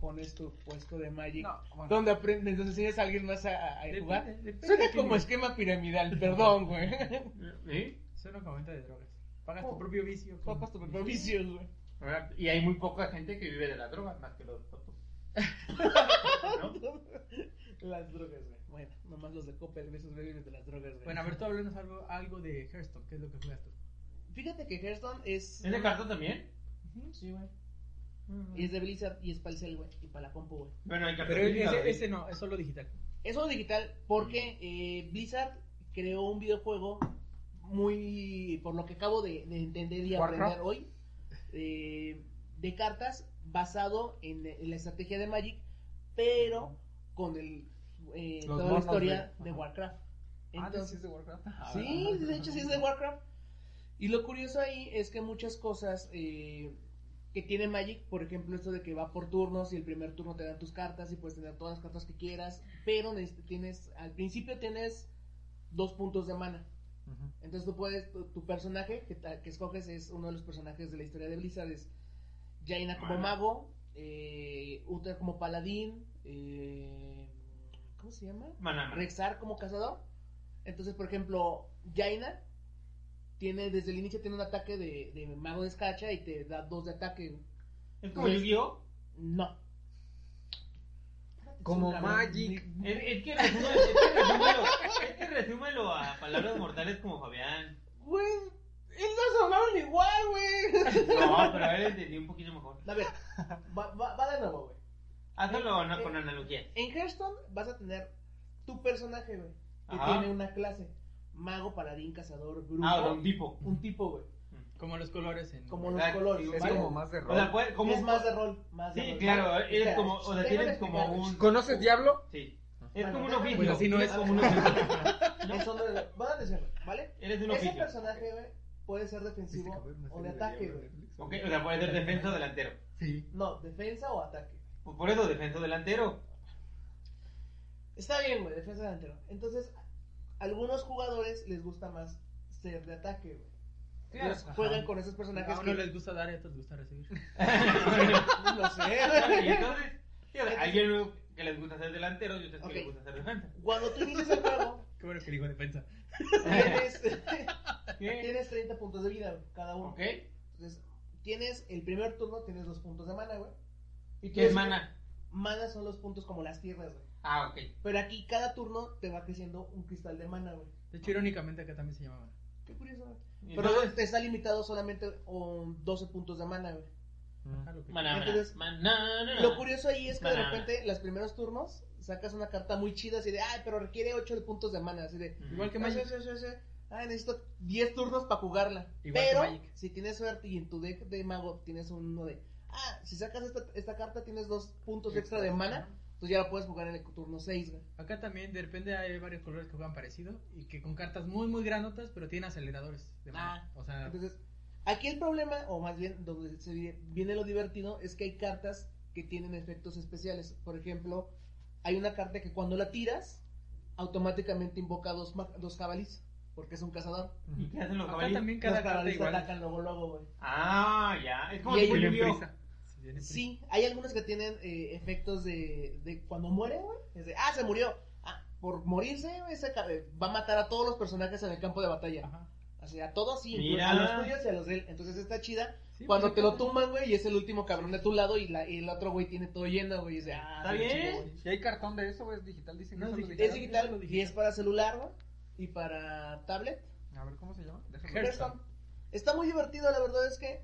pones tu puesto de Magic No, bueno. donde aprendes, donde enseñas a alguien más a, a Depende, jugar. depende Suena de como es. esquema piramidal, perdón, güey. ¿Sí? Suena como venta de drogas. Pagas Oh. tu propio vicio. con- Papas tu propio vicios, güey. Y hay muy poca gente que vive de la droga, más que los papos. Las drogas, güey. Bueno, nomás los de Coppel, esos bebés de las drogas, güey. Bueno, a ver, tú háblanos algo, algo de Hearthstone. ¿Qué es lo que juegas tú? Fíjate que Hearthstone es. ¿Es de cartas también? Sí, güey. Y es de Blizzard y es para el cel, güey. Y para la compu, güey. Bueno, hay cartas Pero ese, no, es solo digital. Es solo digital porque eh, Blizzard creó un videojuego muy, por lo que acabo de, de entender y Warcraft. aprender hoy, eh, de cartas basado en, en la estrategia de Magic, pero con el, eh, toda la historia de- de. Warcraft. Ah, Entonces, ¿sí es de Warcraft? Sí, de hecho sí es de Warcraft. Y lo curioso ahí es que muchas cosas eh, que tiene Magic, por ejemplo, esto de que va por turnos y el primer turno te dan tus cartas y puedes tener todas las cartas que quieras, pero tienes, al principio tienes dos puntos de mana. Entonces tú puedes, tu, tu personaje que, que escoges es uno de los personajes de la historia de Blizzard, es Jaina como Mana. mago, eh, Uther como paladín, eh, ¿cómo se llama? Mana, mana. Rexar como cazador. Entonces, por ejemplo, Jaina tiene desde el inicio tiene un ataque de, de mago de escacha y te da dos de ataque. ¿Es como Yu-Gi-Oh? No. Como Cabrón, Magic. Es, es que resúmelo, es que resúmelo, es que resúmelo a palabras mortales como Fabián. Güey, ellos sonaron igual, güey. No, pero a ver, entendí un poquito mejor. A ver, va, va, va de nuevo, güey. Hazlo no, Eh, con analogía. En Hearthstone vas a tener tu personaje, güey, que Ajá. tiene una clase. Mago, paladín, cazador, brujo. Ah, o un tipo. Un tipo, güey. Como los colores en... Como los colores. Es ¿vale? como más de O rol. sea, puede- como es más de rol. Más de Sí, rol. claro, ¿vale? eres como, o sea, tienes como un... ¿Conoces Diablo? Sí. Es Bueno, como un oficio. Pues así no es. como un oficio. Eso no es- Van a decir, ¿vale? Eres un Ese oficio. personaje, güey, puede ser defensivo o de ataque, güey. Ok, o sea, puede ser defensa o delantero. Sí. No, defensa o ataque. Pues por eso, defensa o delantero. Está bien, güey, defensa delantero. Entonces, algunos jugadores les gusta más ser de ataque, güey. Ajá. juegan con esos personajes A que... uno les gusta dar y a otros les gusta recibir. No sé, y güey. entonces, sí, o sea, hay alguien que les gusta ser delantero y otros que les gusta ser defensa. Cuando tú inicias el juego, Qué bueno que digo defensa. tienes, tienes 30 puntos de vida, güey, cada uno. Ok. Entonces, tienes el primer turno, tienes dos puntos de mana, güey. Y ¿Qué es mana? Mana son los puntos como las tierras, güey. Ah, ok. Pero aquí cada turno te va creciendo un cristal de mana, güey. De hecho, irónicamente acá también se llamaban. Qué curioso, güey. Pero te está limitado solamente con 12 puntos de mana, güey. Ajá, lo que- mana, mana, Entonces, mana. Lo curioso ahí es que de Mana. repente, los primeros turnos, sacas una carta muy chida, así de, ay, pero requiere 8 de puntos de mana, así de, Igual que "Ah, Magic. sí, sí, sí, sí. Ay, necesito 10 turnos para jugarla. Igual que pero, Magic. si tienes suerte y en tu deck de mago tienes uno de, ah, si sacas esta, esta carta tienes dos puntos extra de mana, pues ya la puedes jugar en el turno 6, güey. Acá también de repente hay varios colores que juegan parecido y que con cartas muy muy granotas, pero tienen aceleradores. De. Ah, o sea, Entonces, aquí el problema, o más bien donde se vi- viene lo divertido, es que hay cartas que tienen efectos especiales. Por ejemplo, hay una carta que cuando la tiras, automáticamente invoca dos, dos jabalís, porque es un cazador. ¿Y qué hacen los acá caballos? también Los cada carta jabalís te igual. atacan luego, luego, güey. Ah, ya. Es como Y tipo hay-. Sí, tienen. Sí, hay algunos que tienen eh, efectos de, de cuando muere, güey. Es de, ah, se murió. Ah, por morirse, güey, ese ca- eh, va a matar a todos los personajes en el campo de batalla. Ajá. O sea, a todos sí, a los tuyos y a los de él. Entonces está chida. Sí, Cuando pues, te lo tumban, güey, y es el último cabrón de tu lado y, la, y el otro güey tiene todo lleno, güey. Y dice, ah, Está bien. chido, güey. Si hay cartón de eso, es digital, dicen que No, es es Es digital. digital y es para celular, güey. Y para tablet. A ver, ¿cómo se llama? Está muy divertido, la verdad es que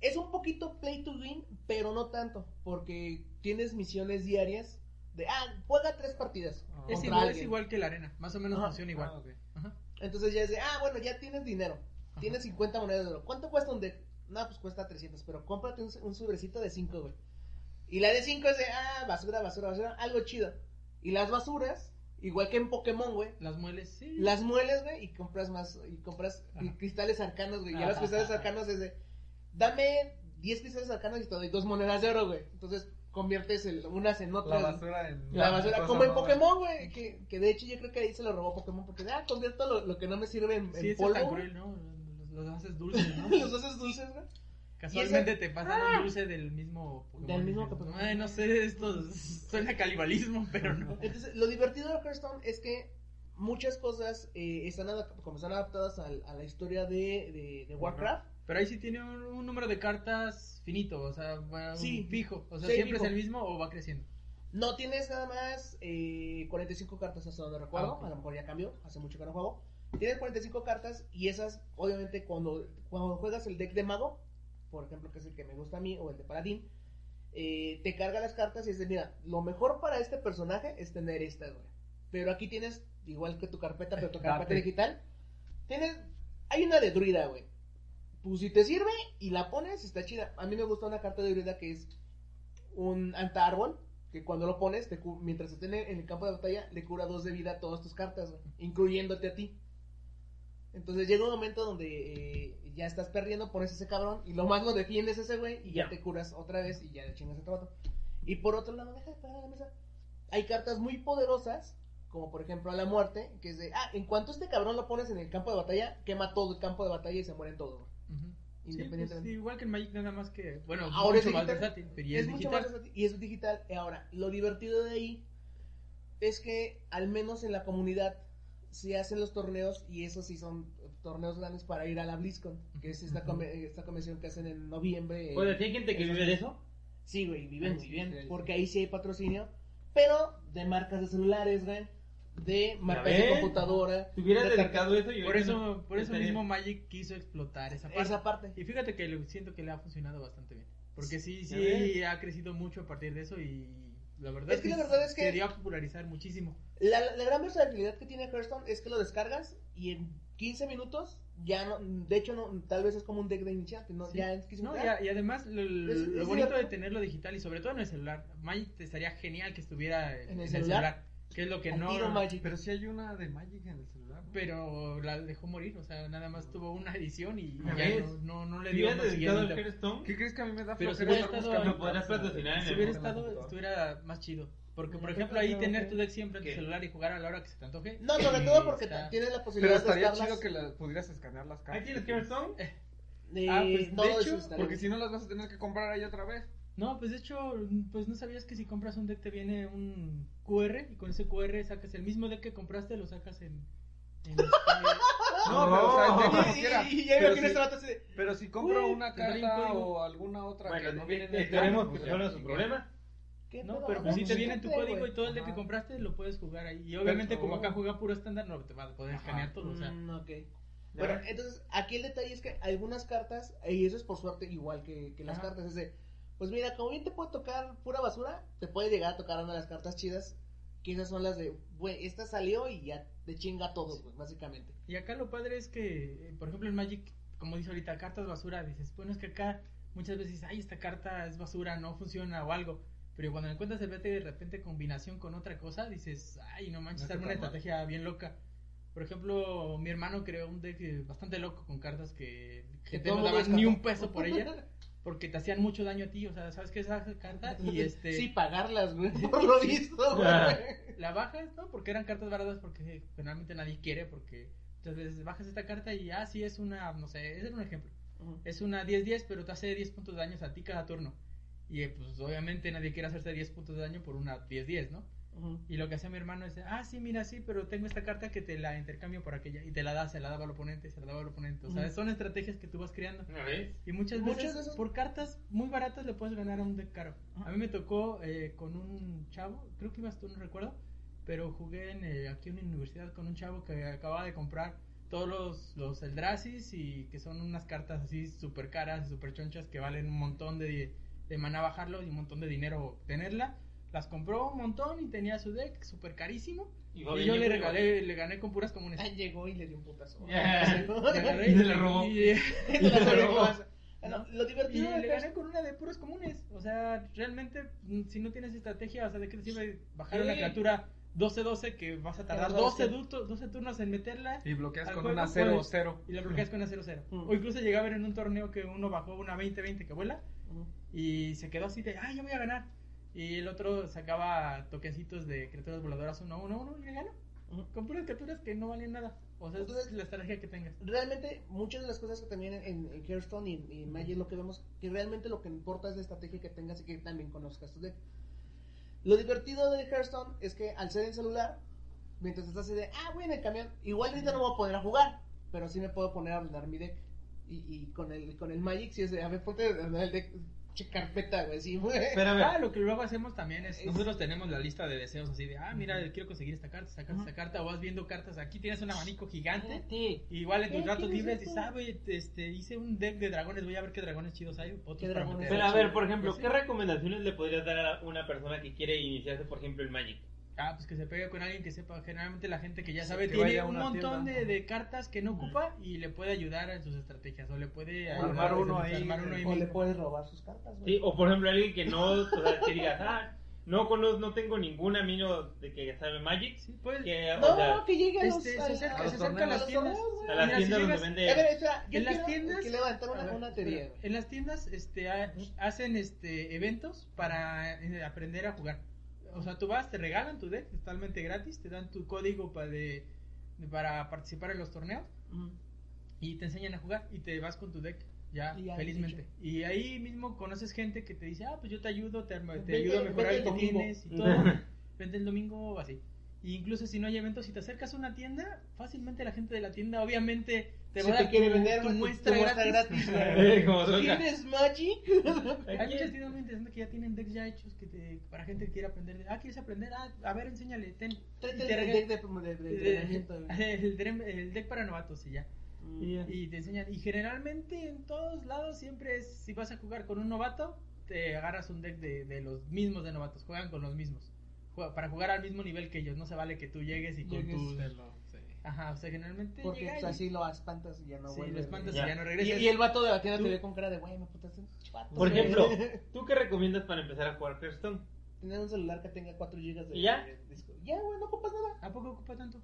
es un poquito play to win, pero no tanto. Porque tienes misiones diarias de, ah, juega tres partidas. Ah. Es igual, es igual que la arena. Más o menos Ajá. funciona igual. Ah. Ajá. Entonces ya es de, ah, bueno, ya tienes dinero. Tienes 50 monedas de oro. ¿Cuánto cuesta un deck? No, pues cuesta 300, pero cómprate un, un sobrecito de 5, güey. Y la de 5 es de, ah, basura, basura, basura, algo chido. Y las basuras, igual que en Pokémon, güey, Las mueles, sí. las mueles, güey, y compras más, y compras Ajá. cristales arcanos, güey. Ya Ajá, los cristales arcanos es de dame 10 cristales arcanos y te doy dos monedas de oro, güey. Entonces conviertes el- unas en La otras. basura en. La basura, como en. Pokémon, güey. Que, que de hecho yo creo que ahí se lo robó Pokémon. Porque, ah, convierto lo, lo que no me sirve en, Sí, en es tan polvo. cruel, ¿no? Los, los haces dulces, ¿no? Los haces dulces, güey. Casualmente ese- te pasan ¡Ah! el dulce del mismo Pokémon. Del mismo Pokémon. Ay, no sé, esto suena a canibalismo, pero no. Entonces, lo divertido de Hearthstone es que muchas cosas eh, están, como están adaptadas al- a, la historia de, de, de Warcraft. Pero ahí sí tiene un, un número de cartas finito, o sea, va un Sí. fijo. O sea, Sí, siempre fijo. es el mismo o va creciendo. No tienes nada más eh, 45 cartas hasta donde recuerdo. Ah. A lo mejor ya cambió, hace mucho que no juego. Tienes 45 cartas y esas, obviamente, cuando, cuando juegas el deck de mago, por ejemplo, que es el que me gusta a mí, o el de paladín, eh, te carga las cartas y dices, mira, lo mejor para este personaje es tener estas, güey. Pero aquí tienes, igual que tu carpeta, pero tu carpeta digital, tienes, hay una de druida, güey. Pues si te sirve y la pones, está chida. A mí me gusta una carta de druida que es un antaárbol, que cuando lo pones, te mientras esté en el, en el campo de batalla, le cura dos de vida a todas tus cartas, güey, incluyéndote a ti. Entonces llega un momento donde eh, ya estás perdiendo, pones ese cabrón y lo más lo defiendes a ese güey y ya Ya. te curas otra vez y ya le chingas a vato. Y por otro lado, deja de pegar a la mesa. Hay cartas muy poderosas, como por ejemplo a la muerte, que es de, ah, en cuanto este cabrón lo pones en el campo de batalla, quema todo el campo de batalla y se mueren todos, güey. Ujú. Sí, pues, Independientemente. igual que en Magic, nada más que. Bueno, Ahora es mucho más digital. versátil, pero y es, es mucho digital. más versátil y es digital. Y Ahora, lo divertido de ahí es que al menos en la comunidad se hacen los torneos y esos sí son torneos grandes para ir a la BlizzCon, que es esta, esta convención que hacen en noviembre. Oye, ¿hay gente que vive de eso? Sí, güey, viven Ahí muy sí, bien, sí, ahí sí. porque ahí sí hay patrocinio, pero de marcas de celulares, güey, de marcas de computadora. Si hubieras de dedicado eso, yo Por eso, por eso mismo Magic quiso explotar esa parte. esa parte. Y fíjate que le- siento que le ha funcionado bastante bien. Porque sí, ¿Ya sí ha crecido mucho a partir de eso y la verdad Es que la verdad es que- se dio a popularizar muchísimo. La, la gran versatilidad que tiene Hearthstone es que lo descargas y en 15 minutos ya no, de hecho no, tal vez es como un deck de iniciante, ¿no? Sí. Ya en 15 No, y, minutos. a- y además lo, lo Es- es bonito de tenerlo digital y sobre todo en el celular, Magic te estaría genial que estuviera en, ¿En el el celular? Que es lo que no. Pero sí hay una de Magic en el celular. ¿no? pero la dejó morir, o sea, nada más tuvo una edición y ¿Ya no, no, no le dio más dedicado al siguiente. Hearthstone, ¿Qué crees que a mí me da Pero si hubiera estado- podrás patrocinar en Si hubiera estado, estuviera más chido. Porque, por ejemplo, ahí tener tu deck siempre en tu celular y jugar a la hora que se te antoje. No, sobre todo porque tienes la Pero posibilidad de estaría estarlas. chido que la, pudieras escanear las ahí cartas. tienes Hearthstone. de- Ah, pues, de no, hecho, Porque si no las vas a tener que comprar ahí otra vez. No, pues de hecho, pues no sabías que si compras un deck te viene un QR y con ese QR sacas el mismo deck que compraste, lo sacas en... en este- No, pero o sea, el deck como Y- y, y ya Pero si- este de, Pero si compro Uy, una un carta o alguna otra Bueno, que no viene en el esperemos que pues ya resuelva su chingué. problema. ¿qué No, pero pues No, si te viene tu código y todo el deck que compraste lo puedes jugar ahí. Y obviamente Pero- como acá juega puro estándar no te va a poder Ajá. escanear todo, o sea... Mm, Bueno, entonces, aquí el detalle es que algunas cartas, y eso es por suerte igual que, que las Ajá. cartas, es de, pues mira, como bien te puede tocar pura basura, te puede llegar a tocar una de las cartas chidas, que esas son las de, güey, esta salió y ya te chinga todo, pues, básicamente. Y acá lo padre es que, eh, por ejemplo, en Magic, como dice ahorita, cartas basura, dices, bueno, es que acá muchas veces, ay, esta carta es basura, no funciona o algo. Pero cuando encuentras el vete de repente combinación con otra cosa, dices, ay, no manches, No arma una estrategia bien loca. Por ejemplo, mi hermano creó un deck eh, bastante loco con cartas que, que no dabas ni un peso por ella, porque te hacían mucho daño a ti, o sea, ¿sabes qué es esa carta? Y este... Sí, pagarlas, güey, por lo visto, güey. la bajas, ¿no? Porque eran cartas baratas porque generalmente nadie quiere porque muchas veces bajas esta carta y ah, sí es una, no sé, ese es un ejemplo. Es una 10-10, pero te hace 10 puntos de daño a ti cada turno. Y eh, pues obviamente nadie quiere hacerse 10 puntos de daño por una 10-10, ¿no? Y lo que hace mi hermano es, ah, sí, mira, sí, pero tengo esta carta que te la intercambio por aquella. Y te la da, se la daba al oponente, se la daba al oponente. O sea, son estrategias que tú vas creando. Y muchas Muchas veces por cartas muy baratas le puedes ganar a un deck caro. A mí me tocó eh, con un chavo, creo que ibas tú, no recuerdo, pero jugué en, eh, aquí en una universidad con un chavo que acababa de comprar todos los, los Eldrasis y que son unas cartas así súper caras y súper chonchas que valen un montón de, de maná bajarlo y un montón de dinero tenerla. Las compró un montón y tenía su deck súper carísimo. Y, Y yo le regalé, le gané con puras comunes. Ah, llegó y le dio un putazo. Le agarré Y se la robó. y- Le Se salió robó. Bueno, lo Y divertido de le gané con una de puros comunes. O sea, realmente, mm, si no tienes estrategia, o sea, ¿de qué te sirve bajar Sí. una criatura 12-12 que vas a tardar Que vas a 12, hacer. du- 12 turnos en meterla Y bloqueas con una puedes- 0-0. y la bloqueas con una 0-0. Mm. O incluso llegué a ver en un torneo que uno bajó una 20-20 que vuela Ujú. y se quedó así de, ah, yo voy a ganar. Y el otro sacaba toquecitos de criaturas voladoras 1-1-1 y le ganó. Ujú. Con puras criaturas que no valían nada. O sea, Entonces- es la estrategia que tengas. realmente muchas de las cosas que también en, Hearthstone y, y en Magic lo que vemos que realmente lo que importa es la estrategia que tengas y que también conozcas tu deck lo divertido de Hearthstone es que al ser en celular mientras estás así de ah voy en el camión igual ahorita no me voy a poner a jugar pero sí me puedo poner a ordenar mi deck y, y con el con el Magic si es de a ver ponte a ordenar el deck che carpeta güey sí güey Pero a ver, Ah, lo que luego hacemos también es, Es- nosotros tenemos la lista de deseos así de, ah, mira, quiero conseguir esta carta, esta carta, esta carta, o vas viendo cartas, aquí tienes un abanico gigante, Sí. igual en tus ratos ¿quieres libres dices, ah, güey, este, hice un deck de dragones, voy a ver qué dragones chidos hay, otros ¿Qué dragones? pero a ver, por ejemplo. ¿qué recomendaciones le podrías dar a una persona que quiere iniciarse, por ejemplo, en Magic? Ah, pues que se pegue con alguien que sepa. Generalmente la gente que ya Sí, sabe que tiene un montón de, de cartas que no ocupa y le puede ayudar en sus estrategias. O le puede O armar ayudar a uno ahí, armar uno ahí o le puedes robar sus cartas güey. Sí, o por ejemplo, alguien que no, o sea, que digas, ah, no conozco, no tengo ningún amigo de que sabe Magic, Sí, puedes- que, o no sea, que llegue a los, Este, se a- acerca, a los se acerca a las los tiendas. a las tiendas donde vende... En las tiendas- que levantar una, ver, una teoría en las tiendas este, ha- hacen este, eventos para eh, aprender a jugar. O sea, tú vas, te regalan tu deck totalmente gratis, te dan tu código para, de, de- para participar en los torneos y te enseñan a jugar y te vas con tu deck ya, Y ya, felizmente. Y ahí mismo conoces gente que te dice, ah, pues yo te ayudo, te, te Vente- ayudo a mejorar el que tienes y todo. Vente el domingo así. Y incluso si no hay eventos, si te acercas a una tienda, fácilmente la gente de la tienda obviamente te Si va a te dar quiere tu, vender tu muestra, tu muestra gratis. gratis. ¿Tienes Magic? Hay muchas tiendas muy interesantes que ya tienen decks ya hechos que te, para gente que quiere aprender. Ah, ¿quieres aprender? Ah, a ver, enséñale, ten. Tráete Y te el deck de, de, de, de entrenamiento, güey. el, drem- el deck para novatos y ya. Mm. Y ya. Y te enseñan. Y generalmente en todos lados siempre es, si vas a jugar con un novato, te agarras un deck de, de los mismos de novatos. Juegan con los mismos. Para jugar al mismo nivel que ellos. No se vale que tú llegues y con Llegues, tus... Sí. Ajá, o sea, generalmente Porque llega pues, y- así lo espantas y ya no sí, vuelve. lo espantas Ya. y ya no regresas. y el vato de la tienda te ve con cara de, güey, me putaste un chivato. Por güey". ejemplo, ¿tú qué recomiendas para empezar a jugar Hearthstone? Tener un celular que tenga 4 GB de, ¿Y ya? de disco. Ya, güey, no ocupas nada. ¿A poco ocupa tanto?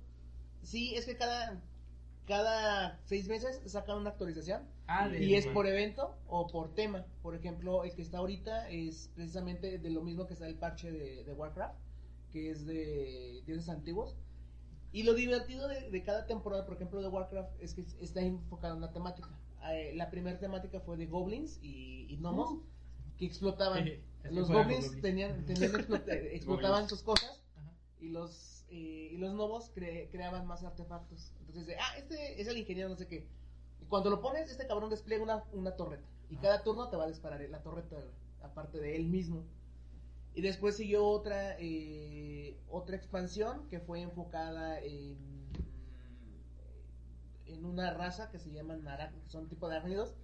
Sí, es que cada cada seis meses sacan una actualización Ah, de- y es por evento o por tema. Por ejemplo, el que está ahorita es precisamente de lo mismo que está el parche de, de Warcraft, que es de dioses antiguos. Y lo divertido de, de cada temporada, por ejemplo, de Warcraft, es que está enfocado en una temática. Eh, la primera temática fue de goblins y, y gnomos que explotaban. Que los goblins, goblins. tenían, tenían explota- explotaban sus cosas Ajá. y los eh, y los gnomos cre- creaban más artefactos. Entonces, ah, este es el ingeniero, no sé qué. Y cuando lo pones, este cabrón despliega una, una torreta. Y Ah. cada turno te va a disparar la torreta, aparte de él mismo. Y después siguió otra eh, otra expansión que fue enfocada en, en una raza que se llaman ará- que son tipo de arácnidos.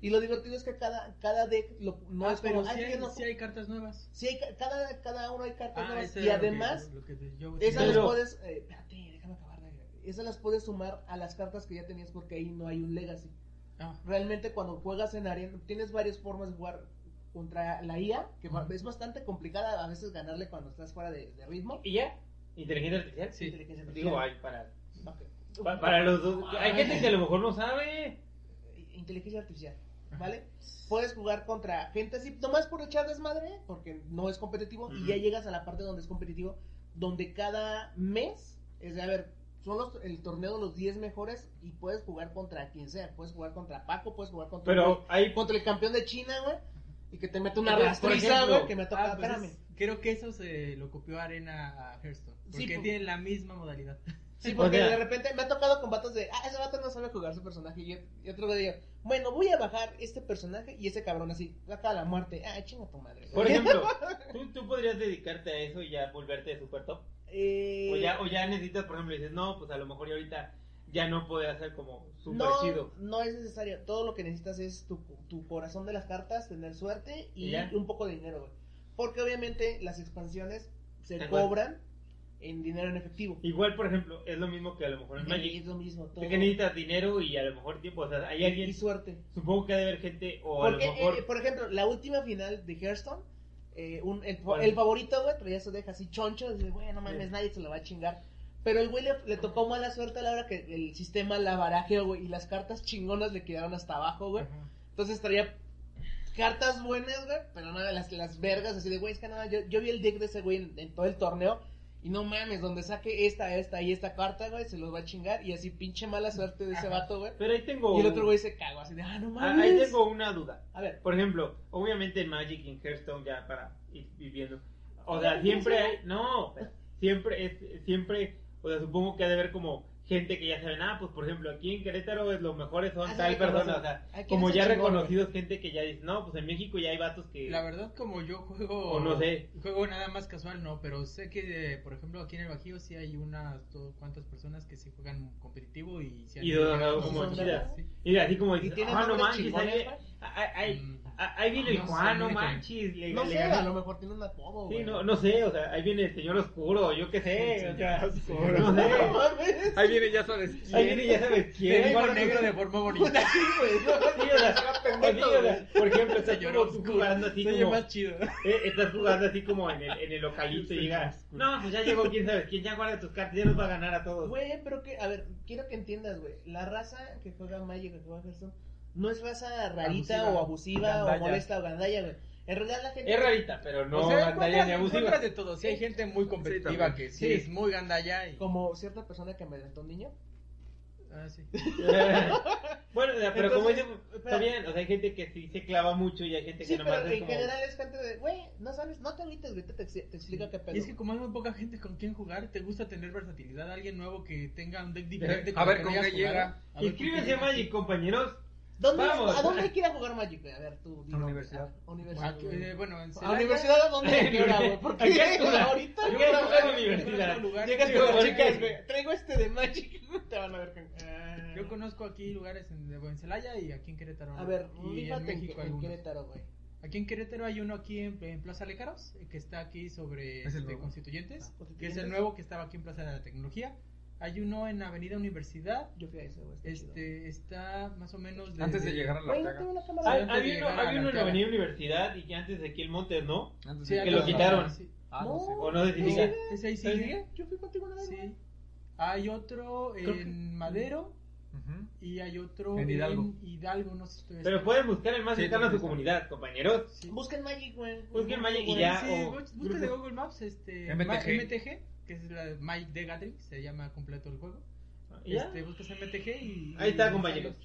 Y lo divertido es que cada, cada deck lo- no Ah, es pero como, sí "Ay, hay, no- cartas nuevas. sí hay cada, cada uno hay cartas Ah, nuevas. Y era lo que- además, lo que te- yo- esas Pero- las puedes. eh, espérate, déjame acabar. de- Esas las puedes sumar a las cartas que ya tenías porque ahí no hay un legacy. Ah, Realmente, cuando juegas en Arena, tienes varias formas de jugar contra la IA, que es bastante complicada a veces ganarle cuando estás fuera de, de ritmo. ¿Y ya? ¿Inteligencia artificial? Sí. Inteligencia Digo, artificial. hay para, pa- para los dos. Hay gente que a lo mejor no sabe. Inteligencia artificial, ¿vale? Puedes jugar contra gente así, nomás por echar desmadre, porque no es competitivo, y ya llegas a la parte donde es competitivo, donde cada mes, es de, a ver, son los, el torneo de los 10 mejores y puedes jugar contra quien sea. Puedes jugar contra Paco, puedes jugar contra, Pero un- hay. contra el campeón de China, güey, y que te mete una rastriza, güey, que me toca, ah, pues espérame. es- creo que eso se lo copió Arena a Hearthstone. Sí, Porque pues- tienen la misma modalidad. Sí, porque de repente me ha tocado combates de, ah, ese vato no sabe jugar su personaje. Y, y otro güey digo, bueno, voy a bajar este personaje y ese cabrón así, acá a la muerte. Ah, chinga tu madre. Por ejemplo, ¿tú, tú podrías dedicarte a eso y ya volverte super top. Eh, O ya, o ya necesitas, por ejemplo, dices, no, pues a lo mejor ya ahorita ya no puede hacer como super no, chido. no es necesario. Todo lo que necesitas es tu, tu corazón de las cartas, tener suerte y ¿Y ya? un poco de dinero, güey. Porque obviamente las expansiones se cobran en dinero en efectivo. Igual, por ejemplo, es lo mismo que a lo mejor en Magic. es lo mismo. Todo. Es que necesitas dinero y a lo mejor tiempo. O sea, hay alguien. y suerte. Supongo que ha de haber gente, o a Porque, lo mejor. eh, por ejemplo, la última final de Hearthstone eh, un, el, el favorito, güey, traía su deja así choncho, dice, güey, no mames, Sí. nadie se lo va a chingar. Pero el güey le, le tocó mala suerte a la hora que el sistema la barajeó, güey, y las cartas chingonas le quedaron hasta abajo, güey. Ajá. Entonces traía cartas buenas, güey, pero nada, las, las vergas, así de, güey, es que nada, yo, yo vi el deck de ese güey en, en todo el torneo, y no mames, donde saque esta, esta y esta carta, güey, se los va a chingar, y así pinche mala suerte de ese Ajá. vato, güey. Pero ahí tengo. Y el otro güey se cagó, así de, ah, no Ah, mames. Ahí tengo una duda. A ver, Por ejemplo, obviamente en Magic y en Hearthstone ya para ir viviendo. O sea, ¿no siempre hay, no, siempre es, siempre, o sea, supongo que ha de haber como gente que ya saben, ah, pues por ejemplo, aquí en Querétaro es los mejores son Ah, tal persona, o sea, ¿A quién como ya chingón, reconocidos gente que ya dice, no, pues en México ya hay vatos que... La verdad, como yo juego. O no sé. Juego nada más casual, no, pero sé que, eh, por ejemplo, aquí en el Bajío sí hay unas dos, cuantas personas que sí juegan competitivo y sí han Y de verdad, llegado como chidas. Sí. Y así como ¿y dices, ah, no manches, ahí, Mm, ahí viene el no sé, Juan, no manches, le, No le sé, a lo mejor tiene un apodo, Sí, güey. no, no sé, o sea, ahí viene el señor oscuro, yo qué sé, Sí, o sea, señor oscuro. no sé. No. Ahí viene, ya sabes. Ahí viene, ya sabes quién. Guarda negro de forma bonita. Sí, güey. Sí, o sea, sí, o sea, por ejemplo, estás Señor jugando así como, más chido. eh, estás jugando así como en el, en el localito y llega, no, pues ya llegó quién sabe quién, ya guarda tus cartas, ya nos va a ganar a todos. Güey, pero que, a ver, quiero que entiendas, güey. La raza que juega Magic, que juega Hearthstone, no es raza rarita Abusiva. o abusiva Gandalla. o molesta o gandalla, güey. En realidad la gente... Es rarita, pero no o sea, gandalla ni abusiva. de todo. Si hay gente muy competitiva también. que sí, Sí. es muy gandalla y... Como cierta persona que me a un niño. Ah, sí. bueno, o sea, pero como Entonces, dice, espera. está bien, o sea, hay gente que sí se clava mucho y hay gente que Sí, nomás pero es en como... general es gente de, güey, no sabes, no te agüites, güey, te, te, te explica qué pedo. Y es que como hay muy poca gente con quien jugar, te gusta tener versatilidad, alguien nuevo que tenga un deck diferente. A ver, el que ¿con no hayas qué llega? jugado. A ver, ¿con qué Inscríbense llega? a Magic, compañeros. ¿Dónde, Vamos. ¿A dónde a jugar Magic? A ver, tú, universidad. A- universidad. Eh, bueno, en ¿A Celaya- universidad a dónde güey? Porque una- ahorita universidad. Llegas con las chicas, güey. Traigo este de Magic. Te van a ver con. Ah. Yo conozco aquí lugares en, en Celaya y aquí en Querétaro. A ver, y en México en algunos. Querétaro, güey. Aquí en Querétaro hay uno aquí en, en Plaza Lecaros, eh, que está aquí sobre Es este, nuevo. Constituyentes, Ah, que es Constituyentes. el nuevo que estaba aquí en Plaza de la Tecnología. Hay uno en Avenida Universidad, Yo fui a ese, güey. este está más o menos Antes de llegar a la no plaga. tengo una Hay, cámara. antes de hay uno, hay uno en. Avenida Universidad y que antes de aquí el Montes, ¿no? Antes Sí, de que lo quitaron. sí. Ah, no, No. sé. O no sé si ¿No diga. sigue? Ese ahí. Yo fui contigo una vez, güey. Sí. Hay otro que- en Madero y hay otro En Hidalgo. Hidalgo, no sé si estoy Pero pueden buscar el más Sí, cercano a su comunidad, compañeros. Sí. Busquen Magic, güey. Busquen Magic y ya. Sí, o bus- busca de. Google Maps este MTG. MTG, que es la de Mike the Gathering, se llama completo el juego. ¿Y ya? Este, buscas MTG y Ahí está, y compañeros.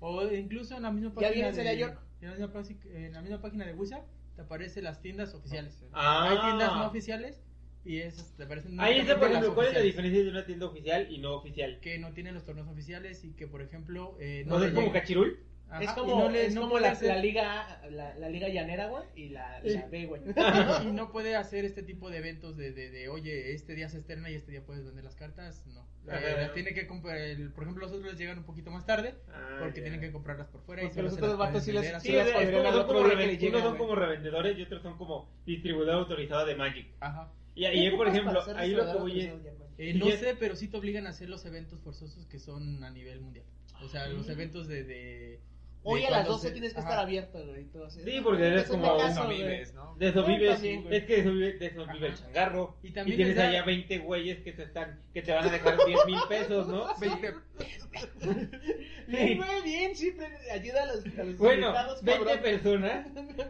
O incluso en la misma ¿Ya página de York? en la misma, página- en la misma página de Wizard te aparecen las tiendas oficiales. Ah. Hay tiendas no oficiales y esas te aparecen Ahí está, por ejemplo, las ¿cuál es la diferencia de una tienda oficial y no oficial? que no tienen los torneos oficiales y que por ejemplo eh, ¿No es como Cachirul? Ajá, Es y como, no le- es no como la, hacer- la liga la, la liga llanera, güey, y la, Sí. la B, güey. y no puede hacer este tipo de eventos de, de, de, oye, este día se estrena y este día puedes vender las cartas, no. Eh, Ajá. las tiene que comprar, el- por ejemplo, los otros les llegan un poquito más tarde Ah, porque tienen que comprarlas por fuera y Porque solo los otros las vatos sí les- vender Sí, las es como- son como llegan, unos son güey. como revendedores y otros son como distribuidor autorizado de Magic. Ajá. Y, y por ejemplo, ahí lo que voy? Eh, Y no ya- sé, pero sí te obligan a hacer los eventos forzosos que son a nivel mundial. O sea, los eventos de... de Hoy a las cuando 12 se- tienes que ajá. estar abierto, güey. y todo así. Sí, porque eres como- caso, No vives, ¿no? De eso vives, güey. es que de eso vive, de eso vive el changarro. Y Y, también tienes les da- allá 20 güeyes que te están, que te van a dejar 10 mil pesos, ¿no? 20 Bien, güey, bien, siempre ayuda a los, a los Bueno, invitados, 20 cabrón. personas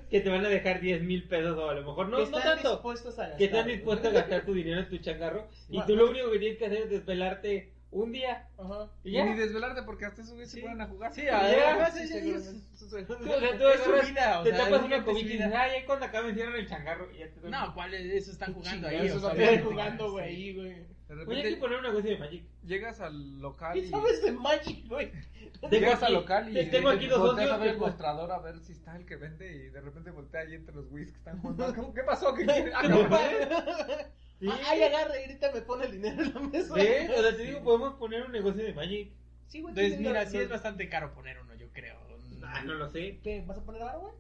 que te van a dejar 10 mil pesos o a lo mejor no, Que no están tanto. dispuestos a gastar. Que están dispuestos a gastar tu dinero en tu changarro y Bueno. tú lo único que tienes que hacer es desvelarte un día. Ajá. Y Y ya. ni desvelarte porque hasta esos güeyes se Sí. ponen a jugar. Sí, Ya, además Sí, o sea, tú agarras, vida, o te sea, tapas una cobija y dices, ay, ahí cuando acaben cierran el changarro y ya te No, ¿cuál es? Eso están jugando ahí. Eso están jugando, güey, Sí. güey. Oye, hay que poner un negocio de Magic. llegas al local ¿Qué y... sabes de Magic, güey? Llegas al local y te- tengo aquí dos volteas socios a ver el mostrador a ver si está el que vende y de repente voltea ahí entre los güeyes que están jugando. ¿Cómo- ¿Qué pasó? ¿Qué quiere? Ah. Sí. Ay, agarra y ahorita me pone el dinero en la mesa. ¿Ves? O sea, te digo, podemos poner un negocio de Magic. Sí, güey. Entonces, mira, sí es bastante caro poner uno, yo creo. Ah, no lo sé. ¿Qué? ¿Vas a poner ahora, güey?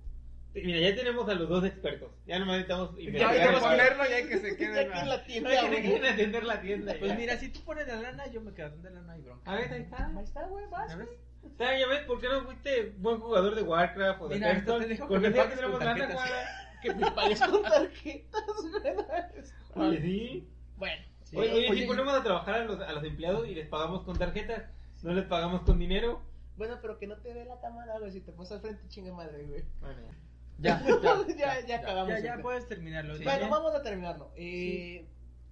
Mira, ya tenemos a los dos expertos. Ya nomás necesitamos Ya el valor. ponerlo y hay que se Aquí quede en la tienda, Hay que atender la tienda. Pues ya. mira, si tú pones la lana, yo me quedo donde la lana y bronca. A ver, ahí está. Ahí está, güey, vas. ¿Sabes? Ya ves, ¿por qué no fuiste buen jugador de Warcraft o de Mira, Hearthstone? te dejo que tenemos con lana. Que me pagues con tarjetas, güey. Oye, sí. Bueno, Sí. Oye, oye, oye, si ponemos a trabajar a los, a los empleados y les pagamos con tarjetas, no les pagamos con dinero. bueno, pero que no te ve la cámara, güey. Si te pones al frente, chinga madre, güey. Bueno, Ya, ya, ya, acabamos. Ya, ya el- puedes terminarlo. Sí. Bueno, vamos a terminarlo. Eh,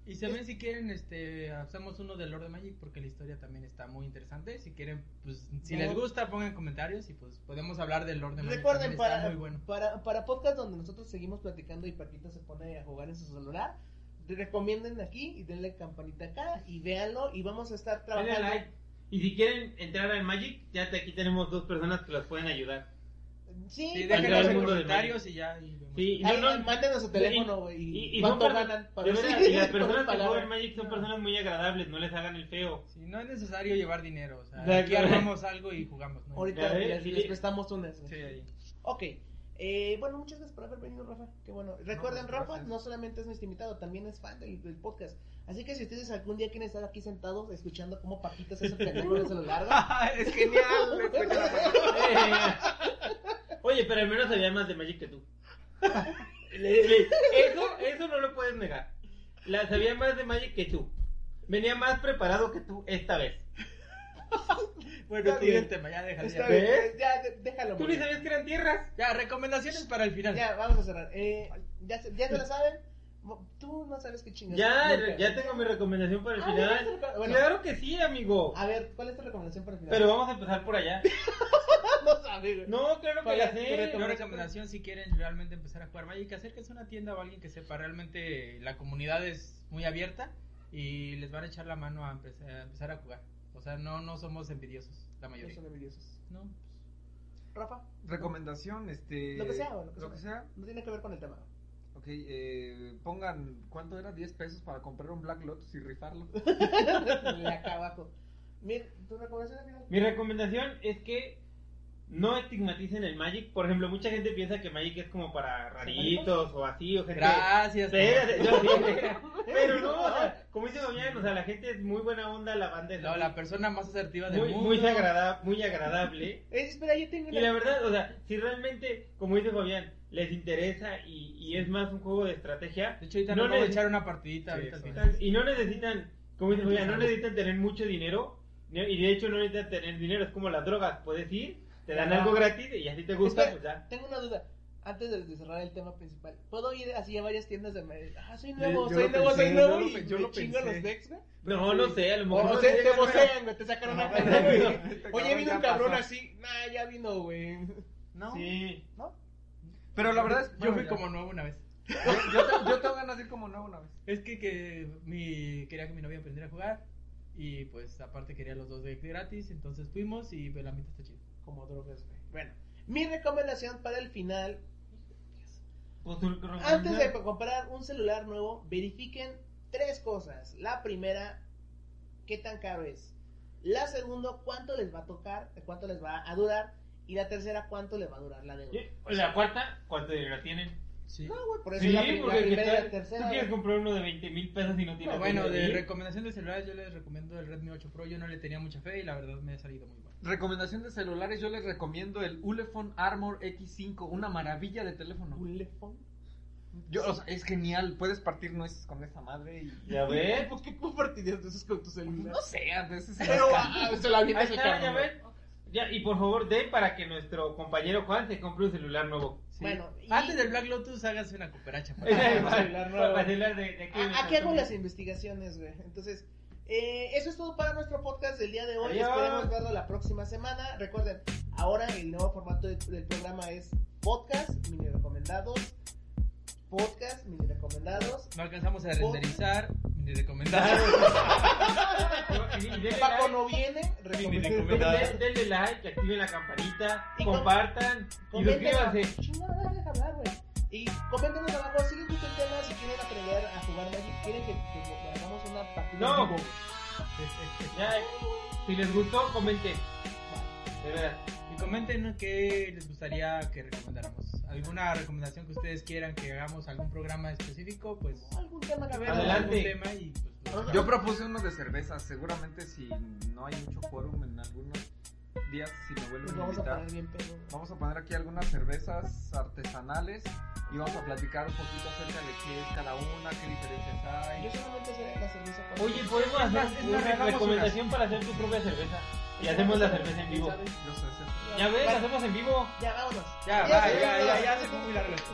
Y también si quieren, este, hacemos uno de Lord of Magic porque la historia también está muy interesante. Si quieren, pues, si No. les gusta, pongan comentarios y pues podemos hablar del Lord of Magic. Recuerden, para, está muy bueno. para, para podcast donde nosotros seguimos platicando y Paquito se pone a jugar en su celular, recomienden aquí y denle campanita acá y véanlo y vamos a estar denle trabajando. like. Y si quieren entrar al Magic, ya te- aquí tenemos dos personas que los pueden ayudar. Sí, Sí, Para déjenos en comentarios y ya. y. Sí, no, no, mándenos su teléfono, güey. Y, Y, cuánto personas- ganan de verdad, Sí, y las personas que juegan Magic son personas muy agradables, no les hagan el feo. Sí, no es necesario llevar dinero. O sea, De aquí armamos algo y jugamos. ¿no? Ahorita les, sí. les prestamos unas. Sí, ahí. Ok. Eh, bueno, muchas gracias por haber venido, Rafa. Qué bueno. Recuerden, pues, Rafa gracias. no solamente es nuestro invitado, también es fan del, del podcast. Así que si ustedes algún día quieren estar aquí sentados escuchando cómo Paquito se hace pendejo en el celular, güey, es genial. la. Oye, pero al menos sabía más de Magic que tú. Le- le- eso, eso no lo puedes negar. La sabía más de Magic que tú. Venía más preparado que tú esta vez. Bueno, Está sigue bien. el tema, ya déjalo. Está Ya. bien, ¿Ves? ya, de- déjalo. Tú morir. ni sabías que eran tierras. Ya, recomendaciones para el final. Ya, vamos a cerrar. Eh, ya, se- ya se lo saben. Tú no sabes qué chingas. Ya, Nunca. ya tengo mi recomendación para el Ah, final. ya bueno. Claro que sí, amigo. A ver, ¿cuál es tu recomendación para el final? Pero vamos a empezar por allá. no sabe, güey. No, claro que ¿Cuál la sé. recomendación? Una recomendación si quieren realmente empezar a jugar Magic, acérquense a una tienda o alguien que sepa. Realmente la comunidad es muy abierta y les van a echar la mano a empezar a, empezar a jugar. O sea, no, no somos envidiosos, la No mayoría. son envidiosos. No, pues, Rafa, Recomendación, este. Lo que sea, güey, lo que Lo sea. que sea. no tiene que ver con el tema. Ok, eh, pongan, ¿cuánto era? 10 pesos para comprar un Black Lotus y rifarlo. De acá abajo. Mir, ¿tu recomendación al final? Mi recomendación es que no estigmaticen el Magic. Por ejemplo, mucha gente piensa que Magic es como para raritos o así, o gente. Gracias. Sí, Pero no, o sea, como dice Fabián, o sea, la gente es muy buena onda, la banda es No, así, la persona más asertiva del muy, mundo. muy, agrada- muy agradable. Espera, yo tengo Y la verdad, o sea, si realmente, como dice Fabián, les interesa y, y es más un juego de estrategia, De hecho, ahorita No neces- echar una partidita Sí, ahorita y no necesitan, como dice Fabián, no necesitan tener mucho dinero, y de hecho no necesitan tener dinero, es como las drogas, puedes ir, te dan algo gratis y así te gusta, Espera, pues ya. Tengo una duda. Antes de, cerrar el tema principal, ¿puedo ir así a varias tiendas de Magic? Ah, soy nuevo, Yo soy nuevo, pensé, soy nuevo yo y yo me lo chingo pensé. los decks, güey. No, no sé, a lo mejor O no sea, te te llegan a- vocean, güey, te sacan una Oye, vino un cabrón pasó. así. Nah, ya vino, güey. No, Sí. ¿No? Pero la verdad es yo bueno, fui ya. como nuevo una vez. Yo, yo te- yo tengo ganas de ir como nuevo una vez. Es que, que mi, quería que mi novia aprendiera a jugar y pues aparte quería los dos de gratis, entonces fuimos y pues, el ambiente está chido. Como drogas, güey. Bueno, mi recomendación para el final. Tu Antes de comprar un celular nuevo, verifiquen tres cosas. La primera, qué tan caro es. La segunda, cuánto les va a tocar, cuánto les va a durar. Y la tercera, cuánto les va a durar la deuda. Y La cuarta, ¿cuánto dinero tienen? Sí. No, güey, por eso Sí, la, pri- la porque primera y ¿qué la tal? tercera. Tú quieres comprar uno de 20 mil pesos y no tienes bueno, de recomendación de celulares yo les recomiendo el Redmi 8 Pro, yo no le tenía mucha fe y la verdad me ha salido muy bueno. Recomendación de celulares, yo les recomiendo el Ulefone Armor X5, una maravilla de teléfono. Ulefone. Yo, o sea, es genial, puedes partir nueces con esa madre y... Ya ves. ¿Por qué compartirías de esos con tu celular? No sé, a veces se Pero las ah, se la avientas el ya ven. Ya, y por favor, den para que nuestro compañero Juan se compre un celular nuevo. Sí. Bueno, y- antes del Black Lotus hágase una cooperacha. Ah, favor. un celular nuevo. Para celular de, de aquí. A- Aquí hago las investigaciones, güey. Entonces, eh, eso es todo para nuestro podcast del día de hoy. Adiós. Esperemos verlo la próxima semana. Recuerden, ahora el nuevo formato de- del programa es podcast, mini recomendados. Podcast, mini recomendados. No alcanzamos a renderizar, ni recomendado. Y- y denle Paco like, no viene, Mini recomendado. recomendado. den- denle like, activen la campanita, Y com- compartan y suscríbanse. Chingada, deja hablar, güey. Y coméntenos abajo si les gusta el tema, si quieren aprender a jugar Magic, quieren que, que hagamos una partida No. en vivo. Ya, si les gustó, comenten. De verdad. Y comenten qué les gustaría que recomendáramos. ¿Alguna recomendación que ustedes quieran que hagamos algún programa específico? Pues Algún tema que. Adelante. algún tema y pues Yo propuse uno de cervezas, seguramente si no hay mucho quórum en algunos, días si me vuelven a vamos a invitar. poner bien pedo. Vamos a poner aquí algunas cervezas artesanales y vamos a platicar un poquito acerca de qué es cada una, qué diferencias hay. Yo solamente sé la cerveza. para- Oye, podemos hacer una recomendación para hacer tu propia cerveza. Y hacemos la cerveza en vivo. ¿Sabes? Yo sé, sé. Ya ves, la hacemos en vivo. Ya, vámonos. Ya, Ya, va, ya, ya, ya, ya, ya se fue muy largo esto.